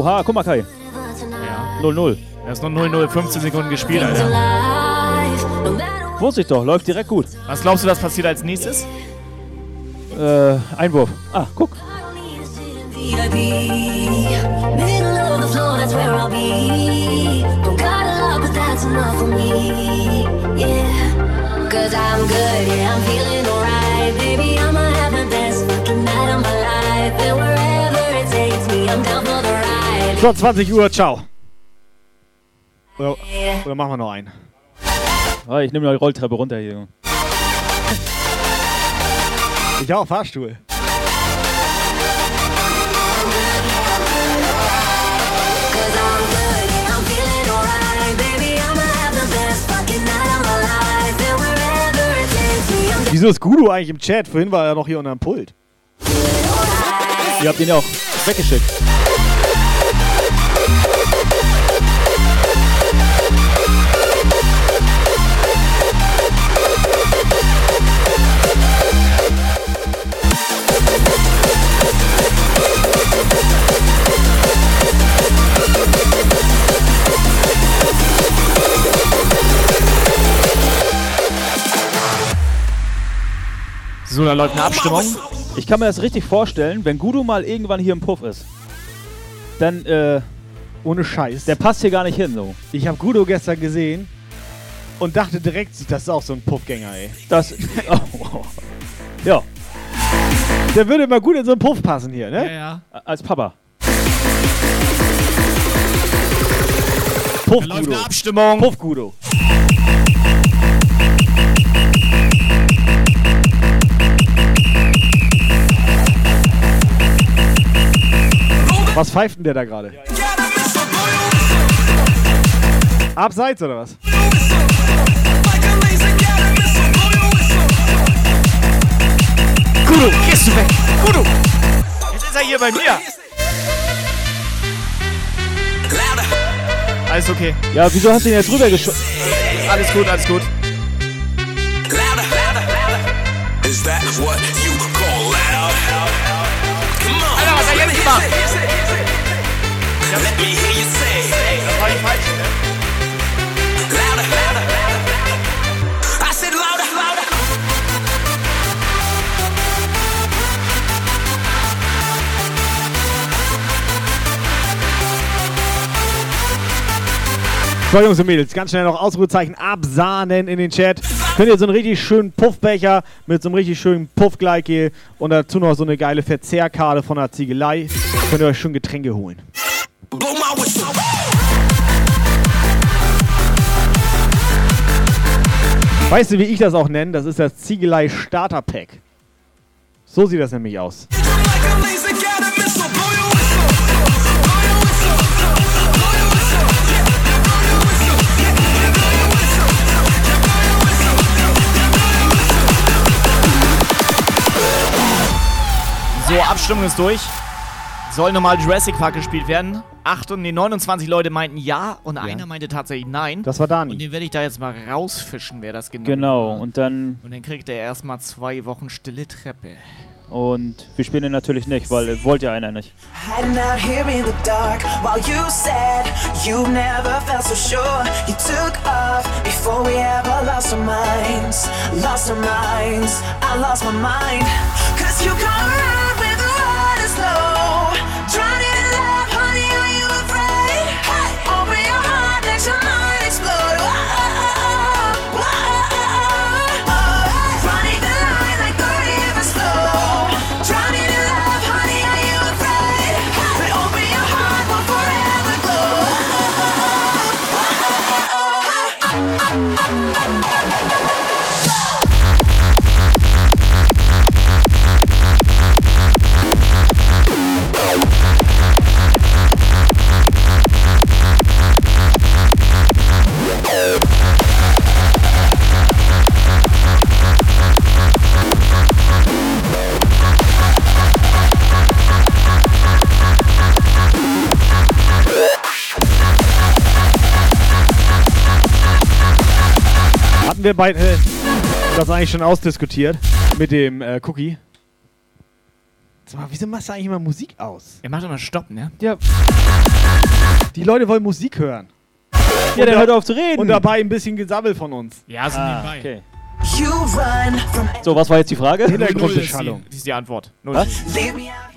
[SPEAKER 11] Oha, guck mal, Kai. 0-0.
[SPEAKER 2] Er ist nur 0-0, 15 Sekunden gespielt, Alter.
[SPEAKER 11] Wusste ich doch, läuft direkt gut.
[SPEAKER 2] Was glaubst du, was passiert als nächstes?
[SPEAKER 11] Äh, Einwurf. Ah, guck.
[SPEAKER 8] Cause I'm good, yeah, I'm feeling alright. Baby, I'ma
[SPEAKER 12] So, 20 Uhr, ciao. Oder, oder machen wir noch einen?
[SPEAKER 11] Ah, ich nehme noch die Rolltreppe runter hier. Junge.
[SPEAKER 12] Ich auch, Fahrstuhl. Wieso ist Gudu eigentlich im Chat? Vorhin war er noch hier unterm Pult.
[SPEAKER 11] Ihr habt ihn ja auch weggeschickt.
[SPEAKER 2] So, da läuft eine Abstimmung.
[SPEAKER 11] Ich kann mir das richtig vorstellen, wenn Gudu mal irgendwann hier im Puff ist. Dann, äh.
[SPEAKER 12] Ohne Scheiß.
[SPEAKER 11] Der passt hier gar nicht hin, so.
[SPEAKER 12] Ich habe Gudo gestern gesehen und dachte direkt, das ist auch so ein Puffgänger, ey.
[SPEAKER 11] Das. Oh. Ja.
[SPEAKER 12] Der würde immer gut in so einen Puff passen hier, ne?
[SPEAKER 2] ja.
[SPEAKER 11] Als Papa.
[SPEAKER 12] Puff
[SPEAKER 2] Da läuft
[SPEAKER 12] Gudo.
[SPEAKER 2] eine Abstimmung.
[SPEAKER 12] Puff Gudo. Was pfeift denn der da gerade? Abseits oder was?
[SPEAKER 2] Kudo, gehst du weg! Kudo! Jetzt ist er hier bei mir! Alles okay.
[SPEAKER 11] Ja, wieso hast du ihn jetzt rübergeschossen?
[SPEAKER 2] Alles gut, alles gut.
[SPEAKER 27] Let me hear you say.
[SPEAKER 2] Das war die falsche, ne?
[SPEAKER 27] Louder, louder, louder. I louder, louder.
[SPEAKER 12] So, Jungs und Mädels, ganz schnell noch Ausrufezeichen absahnen in den Chat. Könnt ihr so einen richtig schönen Puffbecher mit so einem richtig schönen Puffgleitgel und dazu noch so eine geile Verzehrkarte von der Ziegelei. Könnt ihr euch schon Getränke holen.
[SPEAKER 27] Blow my whistle.
[SPEAKER 12] Weißt du, wie ich das auch nenne? Das ist das Ziegelei Starter Pack. So sieht das nämlich aus.
[SPEAKER 2] So, Abstimmung ist durch. Soll nochmal Jurassic Park gespielt werden? Acht und nee, 29 Leute meinten ja und einer meinte tatsächlich nein.
[SPEAKER 12] Das war Dani.
[SPEAKER 2] Und den werde ich da jetzt mal rausfischen, wer das genau
[SPEAKER 11] Genau,
[SPEAKER 2] war.
[SPEAKER 11] und dann.
[SPEAKER 2] Und dann kriegt er erstmal zwei Wochen stille Treppe.
[SPEAKER 11] Und wir spielen den natürlich nicht, weil äh, wollte ja einer nicht.
[SPEAKER 8] Hiding out here in the dark while you said you never felt so sure. You took off before we ever lost our minds. Lost our minds. I lost my mind. Cause you come around
[SPEAKER 12] wir beide äh, das eigentlich schon ausdiskutiert mit dem äh, Cookie? Sag mal, wieso machst du eigentlich immer Musik aus?
[SPEAKER 2] Er macht immer Stopp, ne?
[SPEAKER 12] Ja. Die Leute wollen Musik hören.
[SPEAKER 11] Ja,
[SPEAKER 12] da-
[SPEAKER 11] hört auf zu reden.
[SPEAKER 12] Und dabei ein bisschen Gesammel von uns.
[SPEAKER 2] Ja, so
[SPEAKER 11] Ah,
[SPEAKER 2] nebenbei.
[SPEAKER 11] okay. So, was war jetzt die Frage?
[SPEAKER 12] Hintergrundbeschallung.
[SPEAKER 2] Das ist die Antwort. Null.
[SPEAKER 11] Was?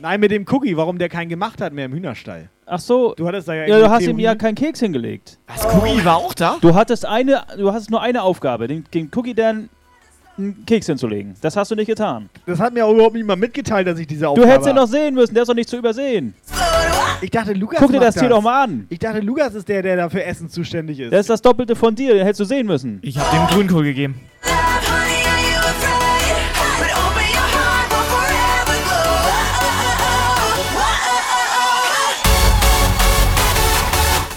[SPEAKER 12] Nein, mit dem Cookie, warum der keinen gemacht hat mehr im Hühnerstall.
[SPEAKER 11] Ach so.
[SPEAKER 12] Du hattest da ja
[SPEAKER 11] Ja, du hast ihm ja keinen Keks hingelegt.
[SPEAKER 2] Was, Cookie war auch da?
[SPEAKER 11] Du hattest eine, du hattest nur eine Aufgabe, den, den Cookie dann einen Keks hinzulegen. Das hast du nicht getan.
[SPEAKER 12] Das hat mir auch überhaupt niemand mitgeteilt, dass ich diese
[SPEAKER 11] Du
[SPEAKER 12] Aufgabe
[SPEAKER 11] hättest ihn doch sehen müssen, der ist doch nicht zu übersehen.
[SPEAKER 12] Ich dachte, Lukas
[SPEAKER 11] Guck dir
[SPEAKER 12] macht
[SPEAKER 11] das Tier doch mal an.
[SPEAKER 12] Ich dachte, Lukas ist der, der da für Essen zuständig ist.
[SPEAKER 11] Das ist das Doppelte von dir, den hättest du sehen müssen.
[SPEAKER 2] Ich hab dem Grünkohl gegeben.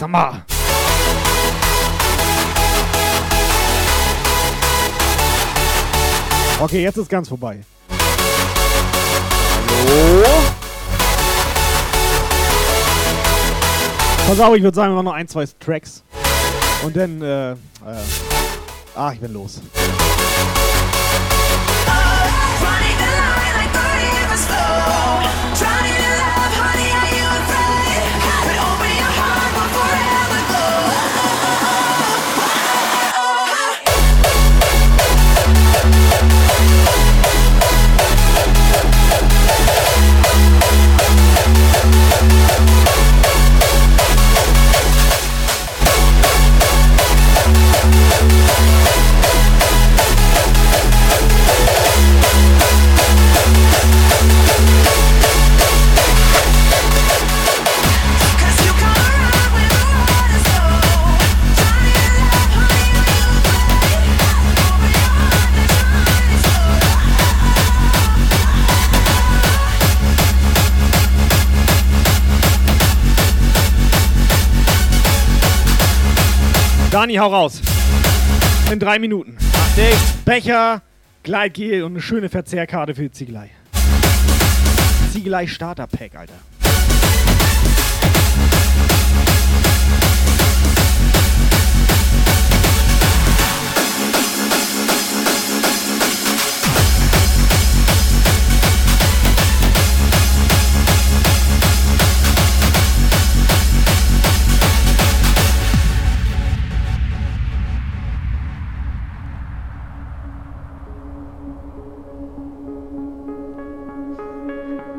[SPEAKER 12] Sag mal. Okay, jetzt ist ganz vorbei. Pass auf, ich würde sagen, wir machen noch ein, zwei Tracks. Und dann, äh, äh, ah, ich bin los.
[SPEAKER 8] Dani, hau raus. In drei Minuten. Achtung. Becher, Gleitgel und eine schöne Verzehrkarte für die Ziegelei. Ziegelei Starter Pack, Alter.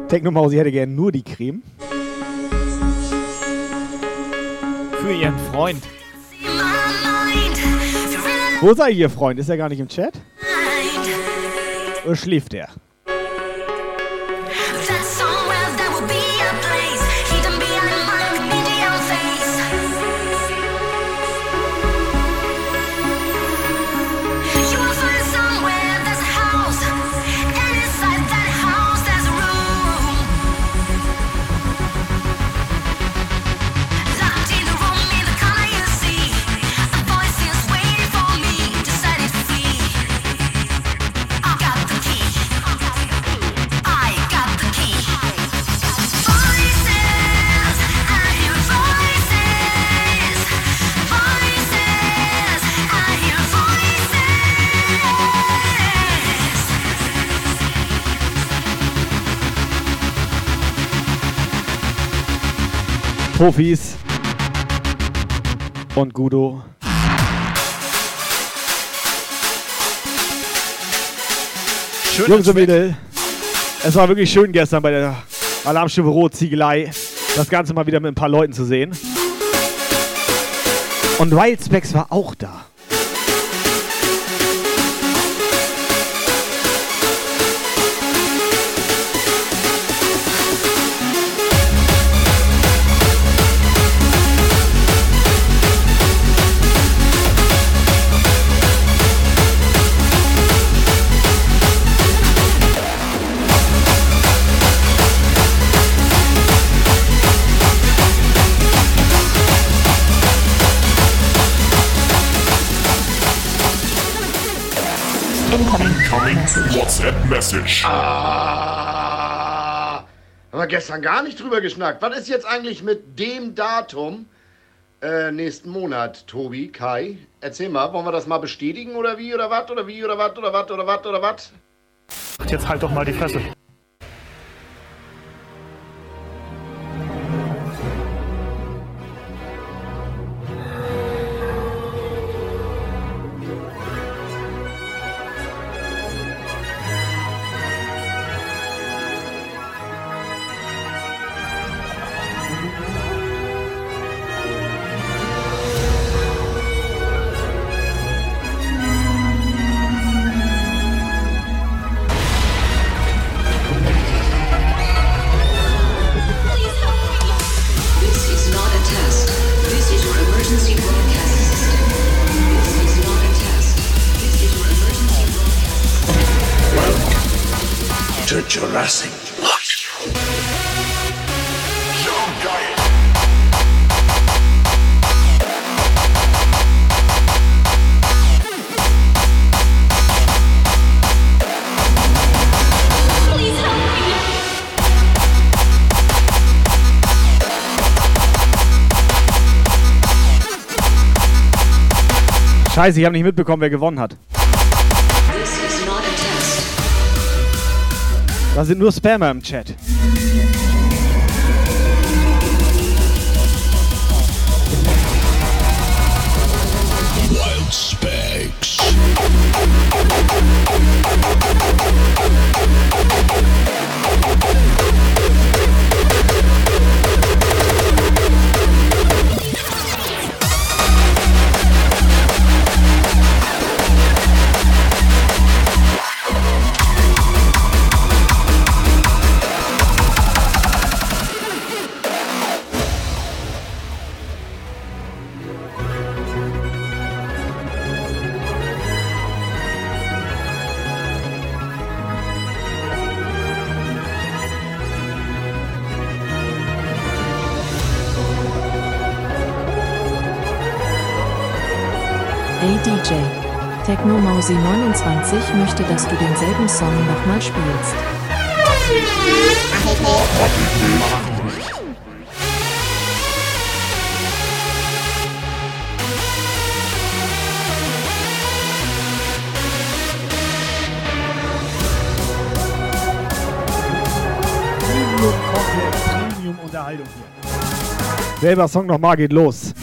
[SPEAKER 8] Technomausi hätte gerne nur die Creme.
[SPEAKER 2] Für ihren Freund.
[SPEAKER 8] Wo sei Ihr Freund? Ist er gar nicht im Chat? Oder schläft er? Profis und Gudo.
[SPEAKER 2] Schön,
[SPEAKER 8] Jungs und Mädels, es war wirklich schön gestern bei der Alarmstufe Rot Ziegelei, das Ganze mal wieder mit ein paar Leuten zu sehen. Und Wildspecs war auch da.
[SPEAKER 1] Incoming WhatsApp Message.
[SPEAKER 21] Ah, haben wir gestern gar nicht drüber geschnackt. Was ist jetzt eigentlich mit dem Datum äh, nächsten Monat, Tobi, Kai? Erzähl mal, wollen wir das mal bestätigen oder wie oder was oder wie oder was oder was oder was oder was?
[SPEAKER 39] Jetzt halt doch mal die Fresse.
[SPEAKER 8] Scheiße, ich habe nicht mitbekommen, wer gewonnen hat. Da sind nur Spammer im Chat.
[SPEAKER 3] Technomausi29 möchte, dass du denselben Song nochmal spielst.
[SPEAKER 12] Premium komplett Premium Unterhaltung hier. Selber Song nochmal geht los.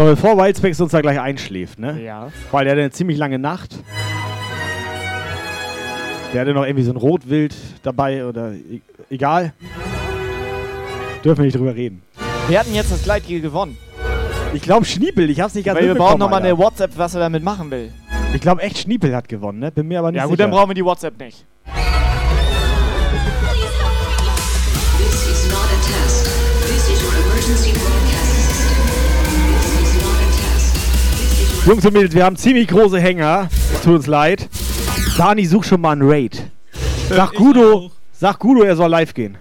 [SPEAKER 12] So, bevor Wildspecs uns da gleich einschläft, ne?
[SPEAKER 2] Ja.
[SPEAKER 12] Weil der hat eine ziemlich lange Nacht. Der hatte noch irgendwie so ein Rotwild dabei oder e egal. Dürfen wir nicht drüber reden.
[SPEAKER 2] Wir hatten jetzt das Gleitgel gewonnen.
[SPEAKER 12] Ich glaube Schniepel, ich hab's nicht ganz
[SPEAKER 2] Weil wir brauchen nochmal eine WhatsApp, was er damit machen will.
[SPEAKER 12] Ich glaube echt Schniepel hat gewonnen, ne? Bin mir aber nicht
[SPEAKER 2] Ja
[SPEAKER 12] sicher.
[SPEAKER 2] gut, dann brauchen wir die WhatsApp nicht.
[SPEAKER 12] Jungs und Mädels, wir haben ziemlich große Hänger. Es tut uns leid. Dani, such schon mal einen Raid. Sag Gudo, sag Gudo, er soll live gehen.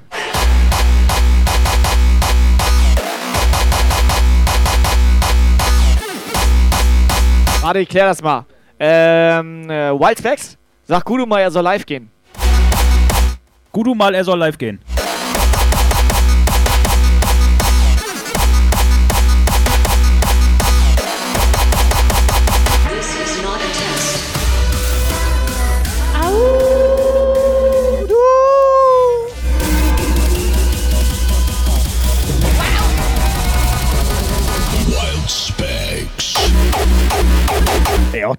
[SPEAKER 2] Warte, ich klär das mal. Ähm, äh, Wildspecs? Sag Gudu mal, er soll live gehen.
[SPEAKER 11] Gudu mal, er soll live gehen.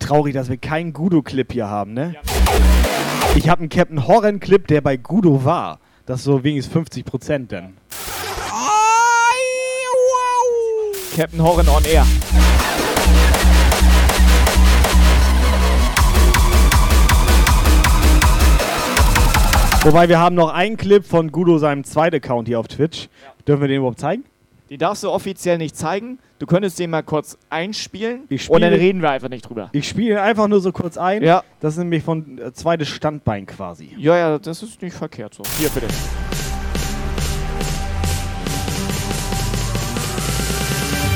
[SPEAKER 12] Traurig, dass wir keinen Gudo-Clip hier haben, ne? Ich habe einen Captain Horren-Clip, der bei Gudo war. Das ist so wenigstens 50% dann.
[SPEAKER 2] Captain Horn on Air.
[SPEAKER 12] Wobei wir haben noch einen Clip von Gudo, seinem zweiten Account hier auf Twitch. Dürfen wir den überhaupt zeigen?
[SPEAKER 2] Die darfst du offiziell nicht zeigen. Du könntest den mal kurz einspielen
[SPEAKER 12] Ich
[SPEAKER 2] und dann
[SPEAKER 12] spiele-
[SPEAKER 2] reden wir einfach nicht drüber.
[SPEAKER 12] Ich spiele ihn einfach nur so kurz ein.
[SPEAKER 2] Ja.
[SPEAKER 12] Das ist nämlich von äh, zweites Standbein quasi.
[SPEAKER 2] Ja, ja, das ist nicht verkehrt so. Hier bitte.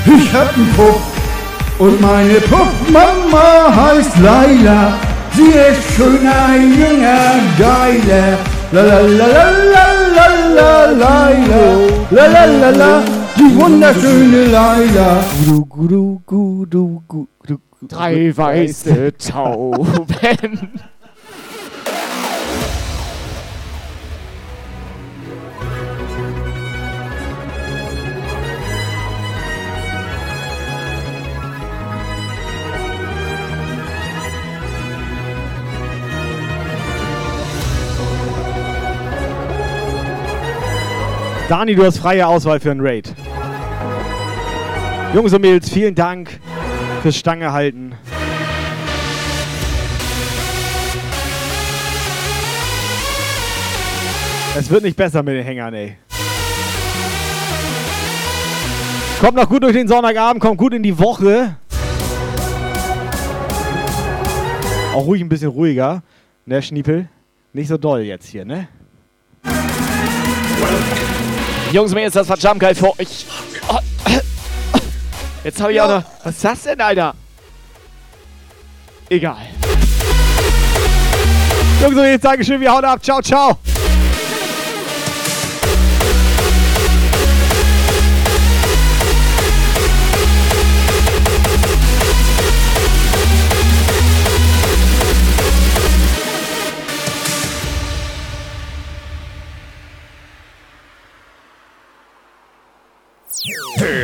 [SPEAKER 40] Ich hab einen Puff und meine Puffmama heißt Laila. Sie ist schöner, jünger, geiler. La la la la la la la Laila. La la la la, die wunderschöne Laila.
[SPEAKER 12] Gudu, gudu, gudu, gudu.
[SPEAKER 2] Drei weiße Tauben.
[SPEAKER 12] Dani, du hast freie Auswahl für einen Raid. Jungs und Mädels, vielen Dank fürs Stange halten. Es wird nicht besser mit den Hängern, ey. Kommt noch gut durch den Sonntagabend, kommt gut in die Woche. Auch ruhig ein bisschen ruhiger, ne, Schniepel? Nicht so doll jetzt hier, ne?
[SPEAKER 2] Jungs, mir ist das verdammt geil vor. Ich. Oh, Jetzt habe ich auch noch. Was ist das denn, Alter? Egal.
[SPEAKER 12] Jungs und Mädels, Dankeschön, wir hauen ab. Ciao, ciao.